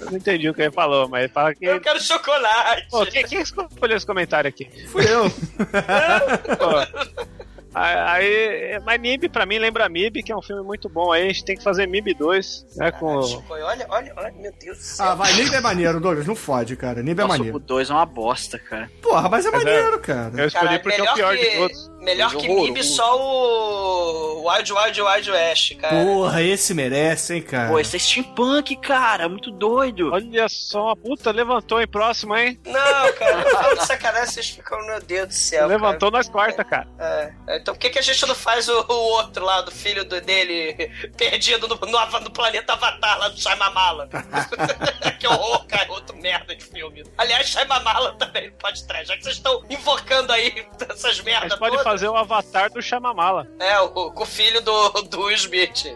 Eu não entendi o que ele falou, mas ele fala que. Eu quero chocolate. Pô, quem, quem escolheu esse comentário aqui? Fui eu. Pô. Aí, mas MIB pra mim lembra MIB, que é um filme muito bom. Aí a gente tem que fazer MIB 2, né? Com. Olha, olha, olha, meu Deus do céu. Ah, vai, Nib é maneiro, Douglas. Não fode, cara. Nib é Nossa, o maneiro. 2 é uma bosta, cara. Porra, mas é Mas é- maneiro, cara. Eu escolhi Cara, porque é o melhor pior que, de todos. Melhor que. MIB só o Wild Wild Wild West, cara. Porra, esse merece, hein, cara. Pô, esse é steampunk, cara. Muito doido. Olha só, puta, levantou em próximo, hein? Não, cara, de sacanagem, vocês ficam, meu Deus do céu. levantou nas quartas, cara. cara. É, então por que, que a gente não faz o, o outro lá, do filho do- dele, perdido no, no, no planeta Avatar, lá do Shyamala? que horror, cara, outro merda de filme. Aliás, Shyamala também pode trazer, já que vocês estão invocando aí essas A merdas gente pode todas. fazer o avatar do Chamamala. É, o, o, filho do, do Smith.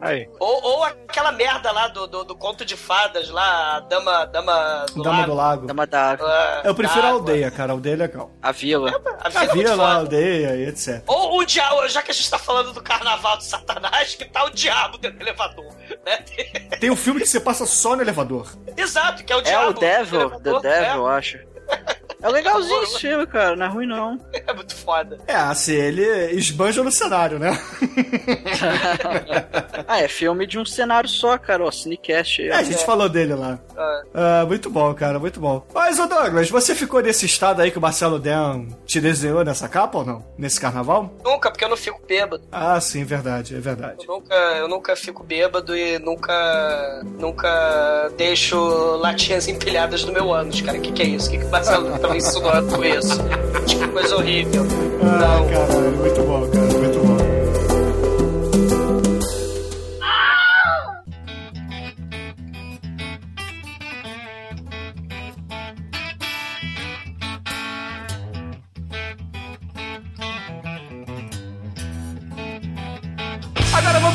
Aí. Ou, ou aquela merda lá do, do, do conto de fadas lá, a Dama, Dama do Dama Lago. do Lago. Dama da água. Ah, Eu prefiro a aldeia, cara. A aldeia é legal. A vila. A é A vila, a foda. aldeia e etc. Ou o diabo, já que a gente tá falando do carnaval de Satanás, que tá o diabo dentro do elevador. Né? Tem um filme que você passa só no elevador. Exato, que é o É diabo. o Devil, do The Devil, eu é. acho. É legalzinho esse filme, cara. Não é ruim, não. É, muito foda. É, assim, ele esbanja no cenário, né? ah, é filme de um cenário só, cara. Ó, Cinecast. É, a gente falou dele lá. Ah. Ah, muito bom, cara, muito bom. Mas, ô Douglas, você ficou nesse estado aí que o Marcelo Dan te desenhou nessa capa ou não? Nesse carnaval? Nunca, porque eu não fico bêbado. Ah, sim, verdade, é verdade. Eu nunca, eu nunca fico bêbado e nunca, nunca deixo latinhas empilhadas no meu ânus, cara. O que, que é isso? O que, que o Marcelo tava insinuando isso? Que coisa horrível. Ah, Não. caralho, muito bom, cara,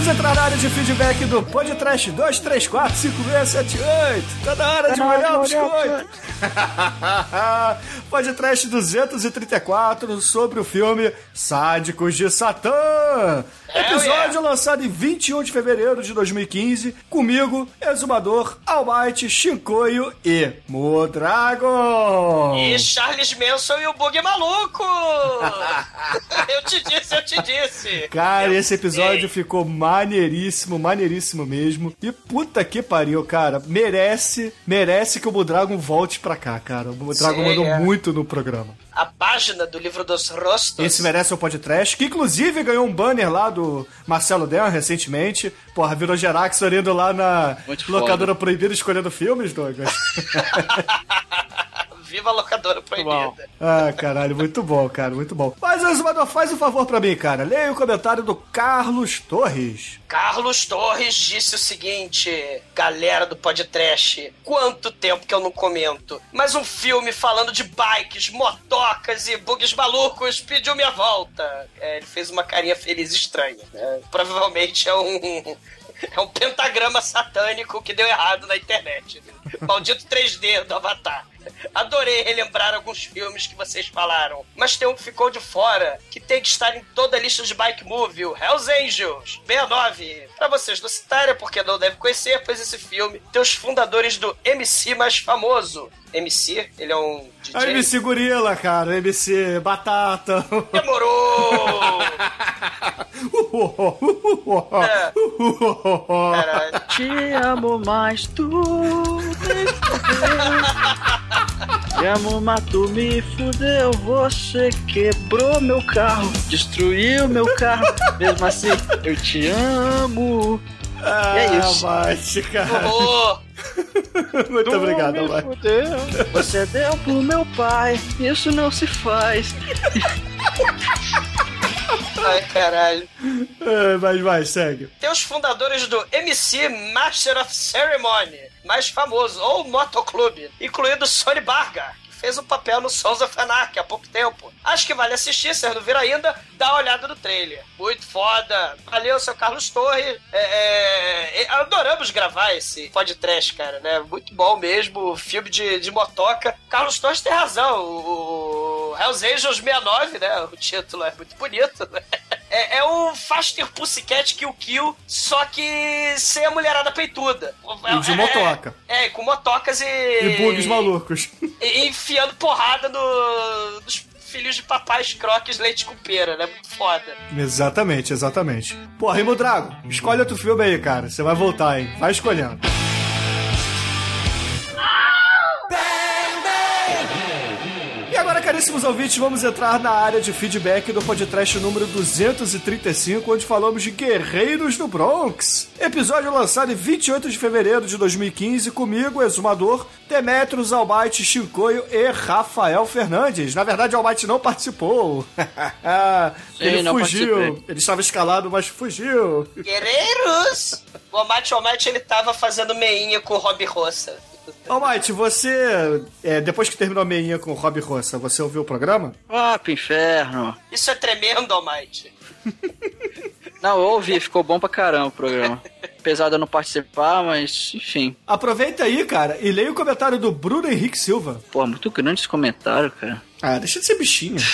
vamos entrar na área de feedback do Podcast 2345678. Tá na hora de Tá hora de molhar o biscoito. Podcast 234 sobre o filme Sádicos de Satã. Episódio lançado em 21 de fevereiro de 2015. Comigo, Exumador, Almighty, Shinkoio e Modragon. E Charles Manson e o Bug Maluco! eu te disse, eu te disse! Cara, Eu esse episódio sei. ficou maneiríssimo, maneiríssimo mesmo. E puta que pariu, cara. Merece, merece que o Budragon volte pra cá, cara. O Budragon Sim, mandou é. muito no programa. A página do livro dos rostos. Esse merece o podcast, que inclusive ganhou um banner lá do Marcelo Dan recentemente. Porra, virou Gerax orando lá na Muito locadora proibida escolhendo filmes, Douglas. Viva a locadora proibida. ah, caralho, muito bom, cara, muito bom. Mas, Exumador, faz um favor pra mim, cara. Leia o comentário do Carlos Torres. Carlos Torres disse o seguinte: Galera do podcast, quanto tempo que eu não comento. Mas um filme falando de bikes, motocas e bugs malucos pediu minha volta. É, ele fez uma carinha feliz estranha. né? Provavelmente é um. É um pentagrama satânico que deu errado na internet. Maldito 3D do Avatar. Adorei relembrar alguns filmes que vocês falaram, mas tem um que ficou de fora, que tem que estar em toda a lista de Bike Movie, o Hells Angels, 69. Pra vocês não citarem, porque não devem conhecer, pois esse filme tem os fundadores do MC mais famoso. MC, ele é um DJ. A MC Gorila, cara. MC Batata. Demorou! É. Te amo, mas tu me fudeu. Te amo, mas tu me fudeu. Você quebrou meu carro, destruiu meu carro. Mesmo assim, eu te amo. Ah, é isso. Mate, cara. Ô, Muito Tu obrigado, me Mate. fudeu. Você deu pro meu pai, isso não se faz. Ai, caralho. É, Mas vai, segue. Tem os fundadores do MC Master of Ceremony, mais famoso, ou Motoclube, incluindo Sony Barga, fez o papel no Sons of Anarchy há pouco tempo. Acho que vale assistir, se não viram ainda, dá uma olhada no trailer. Muito foda. Valeu, seu Carlos Torre. É, é, é, adoramos gravar esse podcast, cara, né? Muito bom mesmo, filme de, de motoca. Carlos Torres tem razão, o, o Hells Angels 69, né? O título é muito bonito, né? É, é o Faster Pussycat Kill Kill, só que sem a mulherada peituda. E de É, motoca. É, com motocas e. E bugs malucos. E enfiando porrada no, nos filhos de papais croques leite com pera, né? Muito foda. Exatamente, exatamente. Porra, Rimo Drago, escolhe outro filme aí, cara. Você vai voltar, hein? Vai escolhendo. Caríssimos ouvintes, vamos entrar na área de feedback do podcast número 235, onde falamos de Guerreiros do Bronx. Episódio lançado em 28 de fevereiro de 2015, comigo, Exumador, Demetrios, Almighty, Chicoio e Rafael Fernandes. Na verdade, Almighty não participou. Ele não fugiu. participei. Ele estava escalado, mas fugiu. Guerreiros! O Almighty Almighty, ele tava fazendo meinha com o Rob Roça. Almighty, você, é, depois que terminou a meinha com o Rob Roça, você ouviu o programa? Ah, pro inferno. Isso é tremendo, Almighty. Não, eu ouvi, ficou bom pra caramba o programa. Apesar de eu não participar, mas enfim. Aproveita aí, cara, e leia o comentário do Bruno Henrique Silva. Pô, muito grande esse comentário, cara. Ah, deixa de ser bichinho.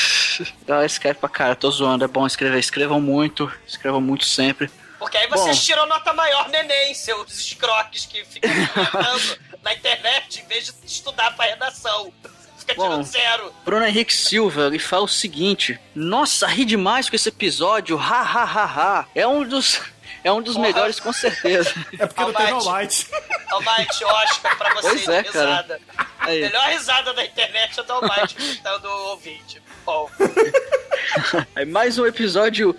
Ah, escreve pra cara, tô zoando, é bom escrever. Escrevam muito, escrevam muito sempre. Porque aí vocês Bom. tiram nota maior neném, seus escroques que ficam comentando na internet em vez de estudar pra redação. Fica Bom. tirando zero. Bruno Henrique Silva, ele fala o seguinte: Nossa, ri demais com esse episódio, ha ha ha ha. É um dos. É um dos Porra. melhores, com certeza. É porque não tem Almighty. Almighty. Almighty, Oscar pra vocês Pois é, risada. Aí. Melhor risada da internet é do Almighty gritando o ouvinte. Aí mais um episódio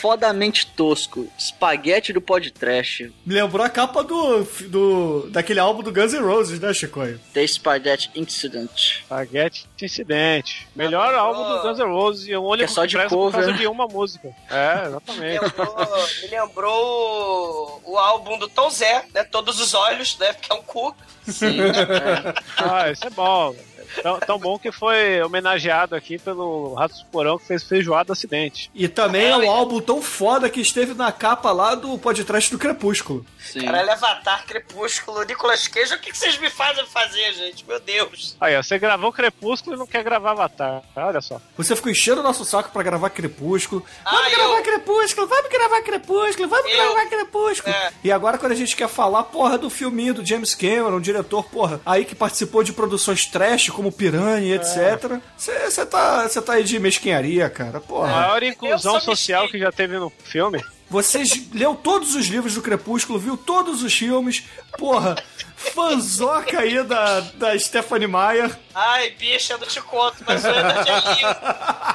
fodamente tosco. Espaguete do podcast. Me lembrou a capa do, do daquele álbum do Guns N' Roses, né, Chicoio? The Spaghetti Incident. Spaghetti Incidente. Melhor Ah, álbum do Guns N' Roses e o único Que é só de presta por cover, causa né? de uma música. É, exatamente. lembrou, me lembrou o, o álbum do Tom Zé, né? Todos os olhos, né? Porque é um cu. Sim. é. Ah, isso é bom. Tão, tão bom que foi homenageado aqui pelo Ratos do Porão que fez feijoada acidente. E também é É, um é. álbum tão foda que esteve na capa lá do podcast do Crepúsculo. Sim. Caralho, Avatar, Crepúsculo, Nicolas Cage. O que, que vocês me fazem fazer, gente? Meu Deus. Aí, ó, você gravou Crepúsculo e não quer gravar Avatar. Olha só. Você ficou enchendo o nosso saco pra gravar Crepúsculo. Ah, Vamos gravar eu- Crepúsculo, vamos gravar Crepúsculo, vamos Eu- gravar Crepúsculo. É. E agora quando a gente quer falar, porra, do filminho do James Cameron, um diretor, porra, aí que participou de produções trash, como Piranha e etc. Você tá, cê tá aí de mesquinharia, cara, A porra. maior Eu inclusão social mexicano. que já teve no filme. Você leu todos os livros do Crepúsculo, viu todos os filmes, porra, fanzoca aí da, da Stephanie Meyer. Ai, bicha, eu não te conto, mas o Edward é lindo.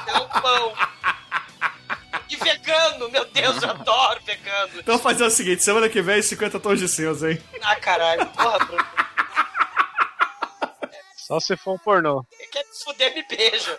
É um pão. E vegano, meu Deus, eu adoro vegano. Então vamos fazer o seguinte, semana que vem 50 tons de cinza, hein? Ah, caralho, porra, Bruno. Só se for um pornô. Quer me fuder, me beija.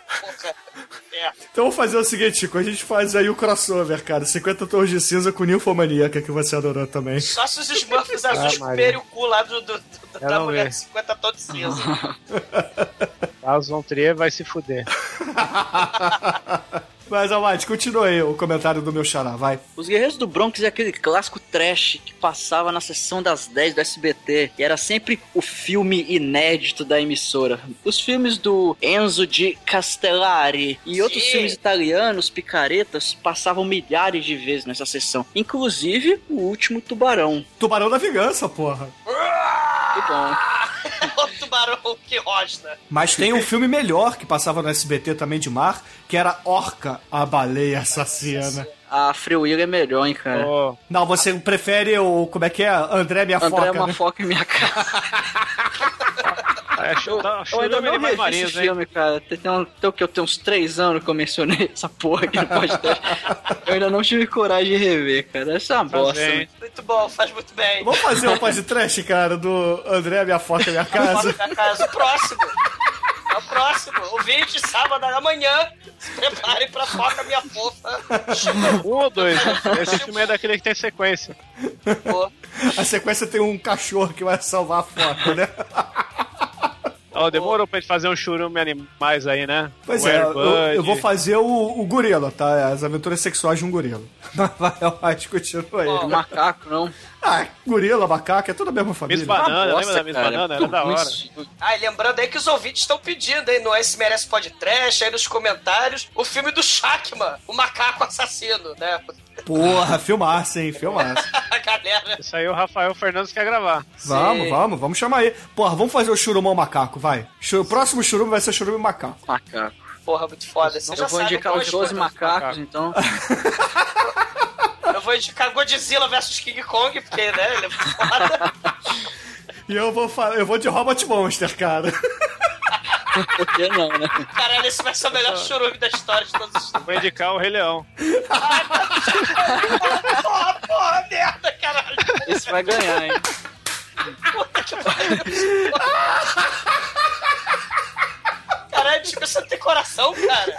É. Então vamos fazer o seguinte, Chico, a gente faz aí o crossover, cara. 50 tons de cinza com Ninfomaníaca, que você adorou também. Só se os Smurfs azuis Ah, comerem o cu lá do, do- do- da mulher ver. de 50 tons de cinza. Lars von Trier vai se fuder. Mas, Almighty, continua aí o comentário do meu xará, vai. Os Guerreiros do Bronx é aquele clássico trash que passava na sessão das 10 do SBT e era sempre o filme inédito da emissora. Os filmes do Enzo de Castellari e outros Sim. filmes italianos, picaretas, passavam milhares de vezes nessa sessão. Inclusive o último Tubarão. Tubarão da Vingança, porra. Muito bom. o tubarão que rosna. Mas tem um filme melhor que passava no SBT também de mar, que era Orca, a baleia assassina. A Free Will é melhor, hein, cara. Ô, Não, você prefere o. Como é que é? André Minha André Foca. é uma né? foca em minha cara. é, chuta, Eu ainda não revi marinhos, esse hein? filme, cara. Tem, tem, um- tem o que? Eu tenho uns três anos que eu mencionei essa porra aqui no podcast. eu ainda não tive coragem de rever, cara. Essa é uma Faz bosta. bem. né? Muito bom, faz muito bem. Vamos fazer um podcast, cara, do André Minha Foca Minha Casa. Foca da casa. O próximo. É o próximo. Ouvinte, sábado amanhã. Se preparem pra foca minha fofa. Um ou dois? Esse filme é daquele que tem sequência. Pô. A sequência tem um cachorro que vai salvar a foca, né? Ó, demorou pra gente fazer um churume animais aí, né? Pois O é, eu, eu vou fazer o, o gorila, tá? As aventuras sexuais de um gorila. Vai, Almighty, continua aí. O macaco, não. Ah, gorila, macaco, é tudo a mesma família. Miss Banana, Uma lembra da Miss Banana? Era da hora. Ah, e lembrando aí que os ouvintes estão pedindo aí no Esse Merece Podcast, aí nos comentários, o filme do Shakman, o macaco assassino, né? Porra, filmaça, hein? Filmaça. A galera. Isso aí o Rafael Fernandes quer gravar. Vamos, vamos, vamos chamar aí. Porra, vamos fazer o churumão macaco, vai. O próximo churume vai ser churume macaco. Macaco. Porra, muito foda. Você já Eu vou sabe indicar os eu 12 vou- macacos, então. Eu vou indicar Godzilla vs King Kong, porque, né, ele é foda. E eu vou, eu vou de Robot Monster, cara. Por que não, né? Caralho, esse vai ser o melhor churume da história de todos os tempos. Vou indicar o Rei Leão. Porra, porra, merda, caralho. Esse vai ganhar, hein? Caralho, tipo, você não tem coração, cara.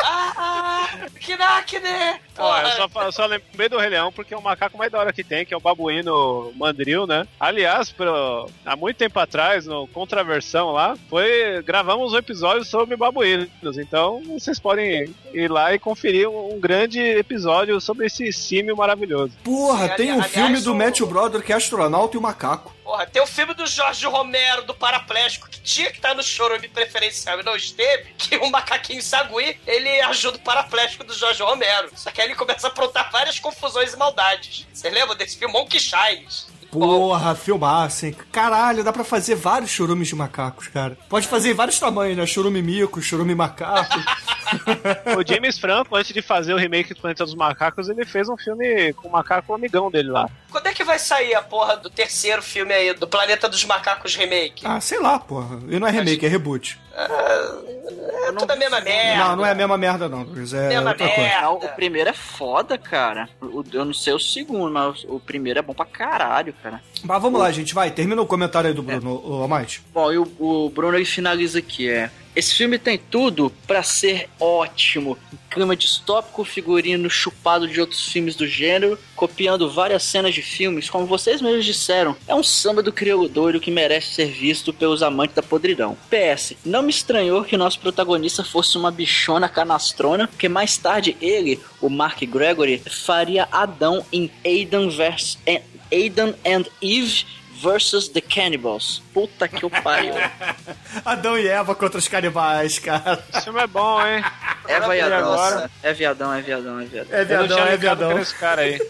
Ah, que na Aracne! Ó, eu só, eu só lembrei do Rei Leão porque é o macaco mais da hora que tem, que é o babuíno mandril, né? Aliás, pro- há muito tempo atrás, no Contraversão lá, foi gravamos um episódio sobre babuínos. Então vocês podem ir lá e conferir um, grande episódio sobre esse símio maravilhoso. Porra, tem um aliás, filme do o- Matthew Brother que é astronauta e o macaco. Porra, tem o filme do Jorge Romero, do Paraplégico, que tinha que estar no chorume preferencial e não esteve, que o macaquinho Sagui, ele ajuda o paraplégico do Jorge Romero. Só que aí ele começa a aprontar várias confusões e maldades. Você lembra desse filme Monkey Shines? Porra, filmar, assim. Caralho, dá pra fazer vários churumes de macacos, cara. Pode fazer em vários tamanhos, né? Churume mico, churume macaco. O James Franco, antes de fazer o remake do Planeta dos Macacos, ele fez um filme com o macaco amigão dele lá. Quando é que vai sair a porra do terceiro filme aí, do Planeta dos Macacos Remake? ah, sei lá, porra. E não é remake, é reboot. É tudo a mesma merda. Não, não é a mesma merda, não, Luiz. É Mesma outra coisa. merda. Não, o primeiro é foda, cara. O- eu não sei o segundo, mas o primeiro é bom pra caralho, cara. Mas vamos lá, gente, vai. Termina o comentário aí do Bruno, ô Amate. Bom, e o, o Bruno ele finaliza aqui, é. Esse filme tem tudo pra ser ótimo. Clima distópico, figurino chupado de outros filmes do gênero, copiando várias cenas de filmes, como vocês mesmos disseram. É um samba do crioulo doido que merece ser visto pelos amantes da podridão. PS, não me estranhou que nosso protagonista fosse uma bichona canastrona, porque mais tarde ele, o Mark Gregory, faria Adão em Aidan vs. Aidan and Eve versus The Cannibals. Puta que o pariu. Adão e Eva contra os canibais, cara. Esse filme é bom, hein? Eva Adão. agora? É viadão, é viadão, é viadão. É Eu não viadão, é viadão. esse cara aí.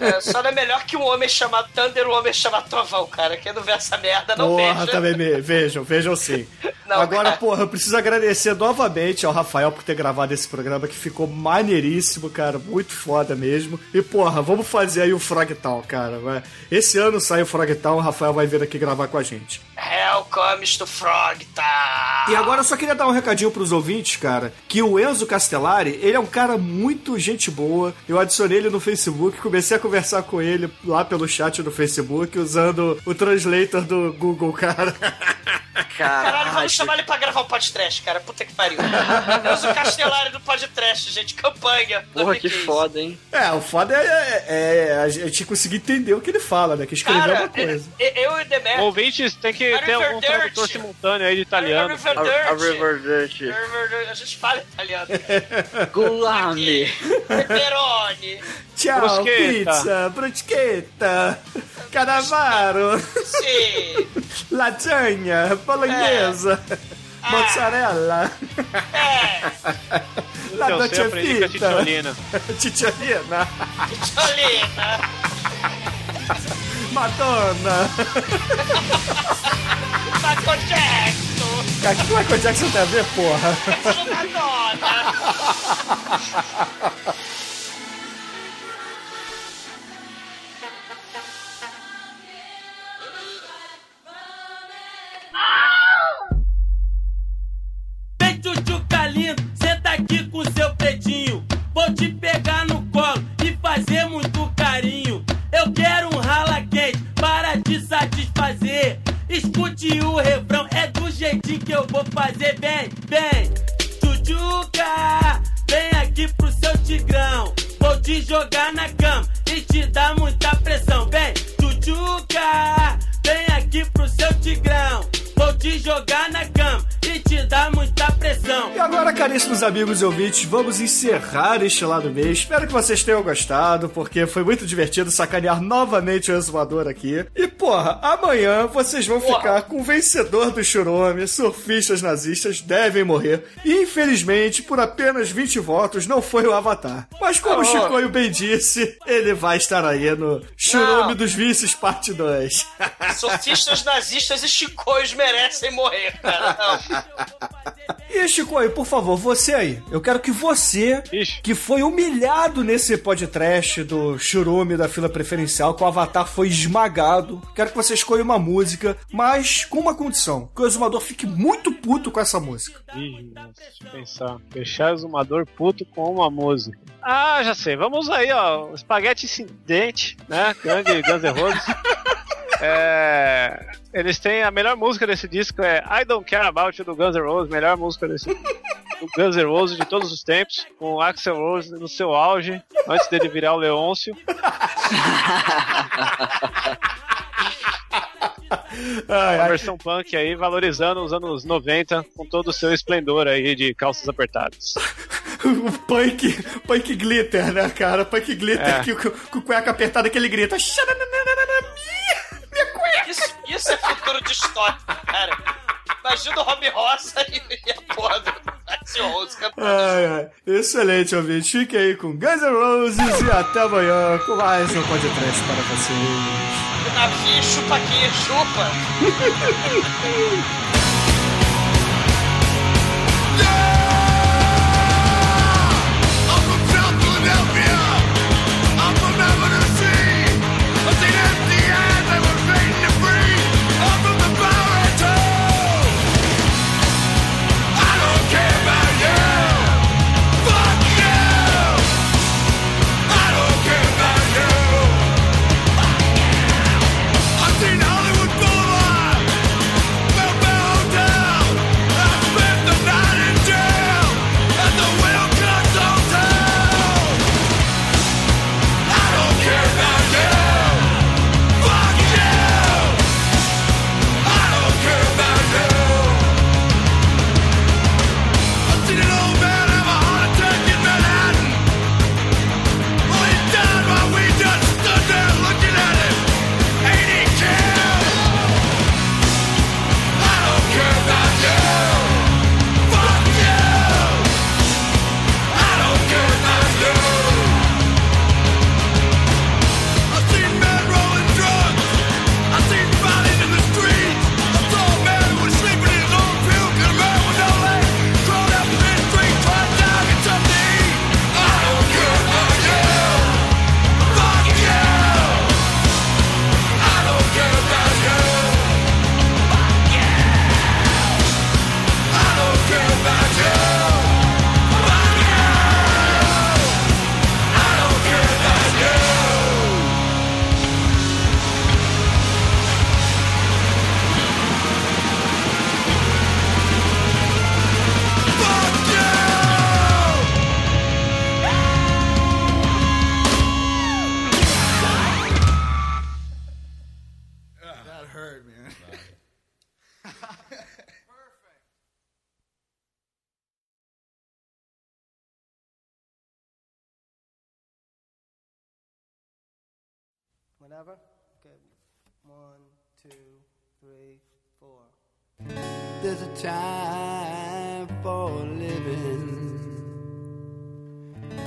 É, só não é melhor que um homem chamado Thunder e um homem chamado Trovão, cara. Quem não vê essa merda não Porra, veja. também me... vejam, vejam sim. Não, Agora, cara. porra, eu preciso agradecer novamente ao Rafael por ter gravado esse programa que ficou maneiríssimo, cara. Muito foda mesmo. E, porra, vamos fazer aí o Frogtown, cara. vai. Esse ano sai o Frogtown, o Rafael vai vir aqui gravar com a gente. Hell comes to Frog, tá? E agora eu só queria dar um recadinho pros ouvintes, cara, que o Enzo Castellari, ele é um cara muito gente boa. Eu adicionei ele no Facebook, comecei a conversar com ele lá pelo chat do Facebook, usando o translator do Google, cara. Caralho, vamos chamar ele pra gravar o podcast, cara. Puta que pariu. Eu uso o Castelário do podcast, gente. Campanha. Porra, que 2015. foda, hein? É, o foda é, é- é a gente conseguir entender o que ele fala, né? Que escrever é Cara, uma coisa. eu eu e o Demetrio. Ouvintes, tem que ter you algum tradutor simultâneo aí de italiano. River A. River Dirt. River Dirt. A gente fala italiano. Gulame. Pepperoni. Tchau, Bruschetta. pizza, bruschetta, canavaro, Sim. lasanha, bolonhesa, mozzarella, É. la Eu sei, dolce aprendi com a fita, titiolina. titiolina, Tcholina. Madonna. Michael Jackson. Cara, o que o Michael Jackson tem a ver, porra? Madonna. Escute o refrão, é do jeitinho que eu vou fazer. Vem, vem, tchutchuca, vem aqui pro seu tigrão. Vou te jogar na cama e te dar muita pressão. Vem, tchutchuca, vem aqui pro seu tigrão. Vou te jogar na cama pressão. E agora, caríssimos amigos e ouvintes, vamos encerrar este lado B. Espero que vocês tenham gostado, porque foi muito divertido sacanear novamente o exumador aqui. E, porra, amanhã vocês vão ficar com o vencedor do Churume, surfistas nazistas devem morrer. E, infelizmente, por apenas 20 votos, não foi o Avatar. Mas como o Chicoio bem disse, ele vai estar aí no Churume Não. dos Vices, parte 2. Sofistas nazistas e chicões merecem morrer, cara. Não. E Chicoio, por favor, você aí. Eu quero que você, Ixi. que foi humilhado nesse podcast do Churume da fila preferencial, que o Avatar foi esmagado, quero que você escolha uma música, mas com uma condição: que o exumador fique muito puto com essa música. Ih, deixa eu pensar. Deixar o exumador puto com uma música. Ah, já sei. Vamos aí, ó. Espaguete Incidente, né? Grande Guns N' Roses. É, eles têm a melhor música desse disco é I Don't Care About You do Guns N' Roses, melhor música desse o Guns N' Roses de todos os tempos, com Axel Rose no seu auge, antes dele virar o Leôncio. Ai, ai. versão punk aí, valorizando os anos 90 com todo o seu esplendor aí de calças apertadas. O punk, punk glitter, né, cara? Punk glitter É. que com, com cueca apertada que ele grita. "Xananana, minha, minha cueca! Isso, isso é futuro distópico, cara. Imagina o Rob Roça e, a porra do Axel Rose cantando. Ai. Excelente, ouvinte. Fique aí com Guns N' Roses e até amanhã com mais um podcast para vocês. Na fia, chupa aqui, chupa. Whenever? Okay. One, two, three, four. There's a time for living.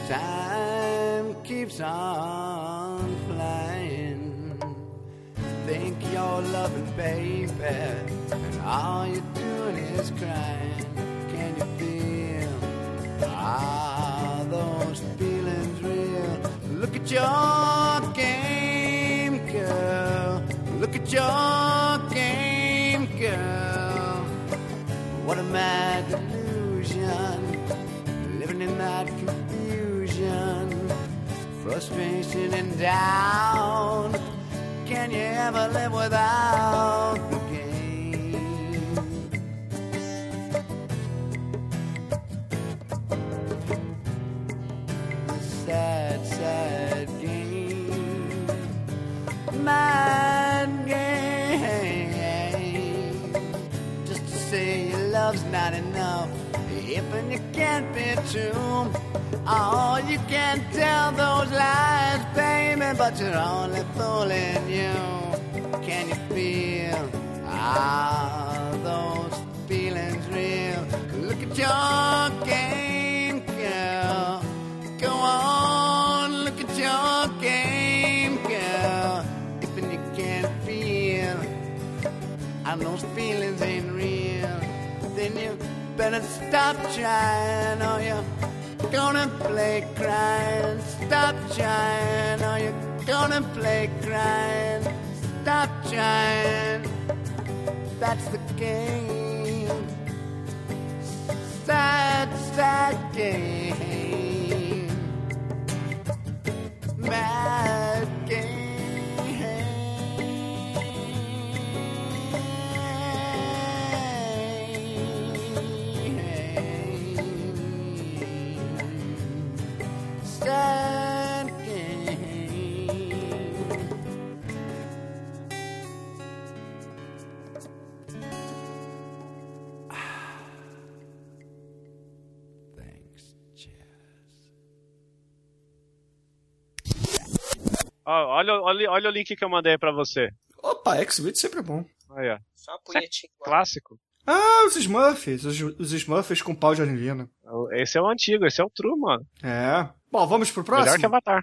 Time keeps on flying. Think you're loving, baby, and all you're doing is crying. Can you feel? Are those feelings real? Look at your Frustration and doubt. Can you ever live without the game? The Sad, sad game. Mad game. Just to say your love's not enough. If and you can't be true. Oh, you can't tell those lies, baby, but you're only fooling you. Can you feel? Are those feelings real? Look at your game, girl. Go on, look at your game, girl. If you can't feel, and those feelings ain't better stop trying, or you're gonna play crying. Stop trying, or you're gonna play crying. Stop trying. That's the game. Sad, sad game. Mad game. Olha, olha, olha o link que eu mandei pra você. Opa, X-Video sempre é bom. Aí, ó. Só uma punhetinha. Clássico. Ah, os Smurfs. Os, os Smurfs com pau de anilina. Esse é o antigo, esse é o true, mano. É. Bom, vamos pro Melhor que próximo? Avatar.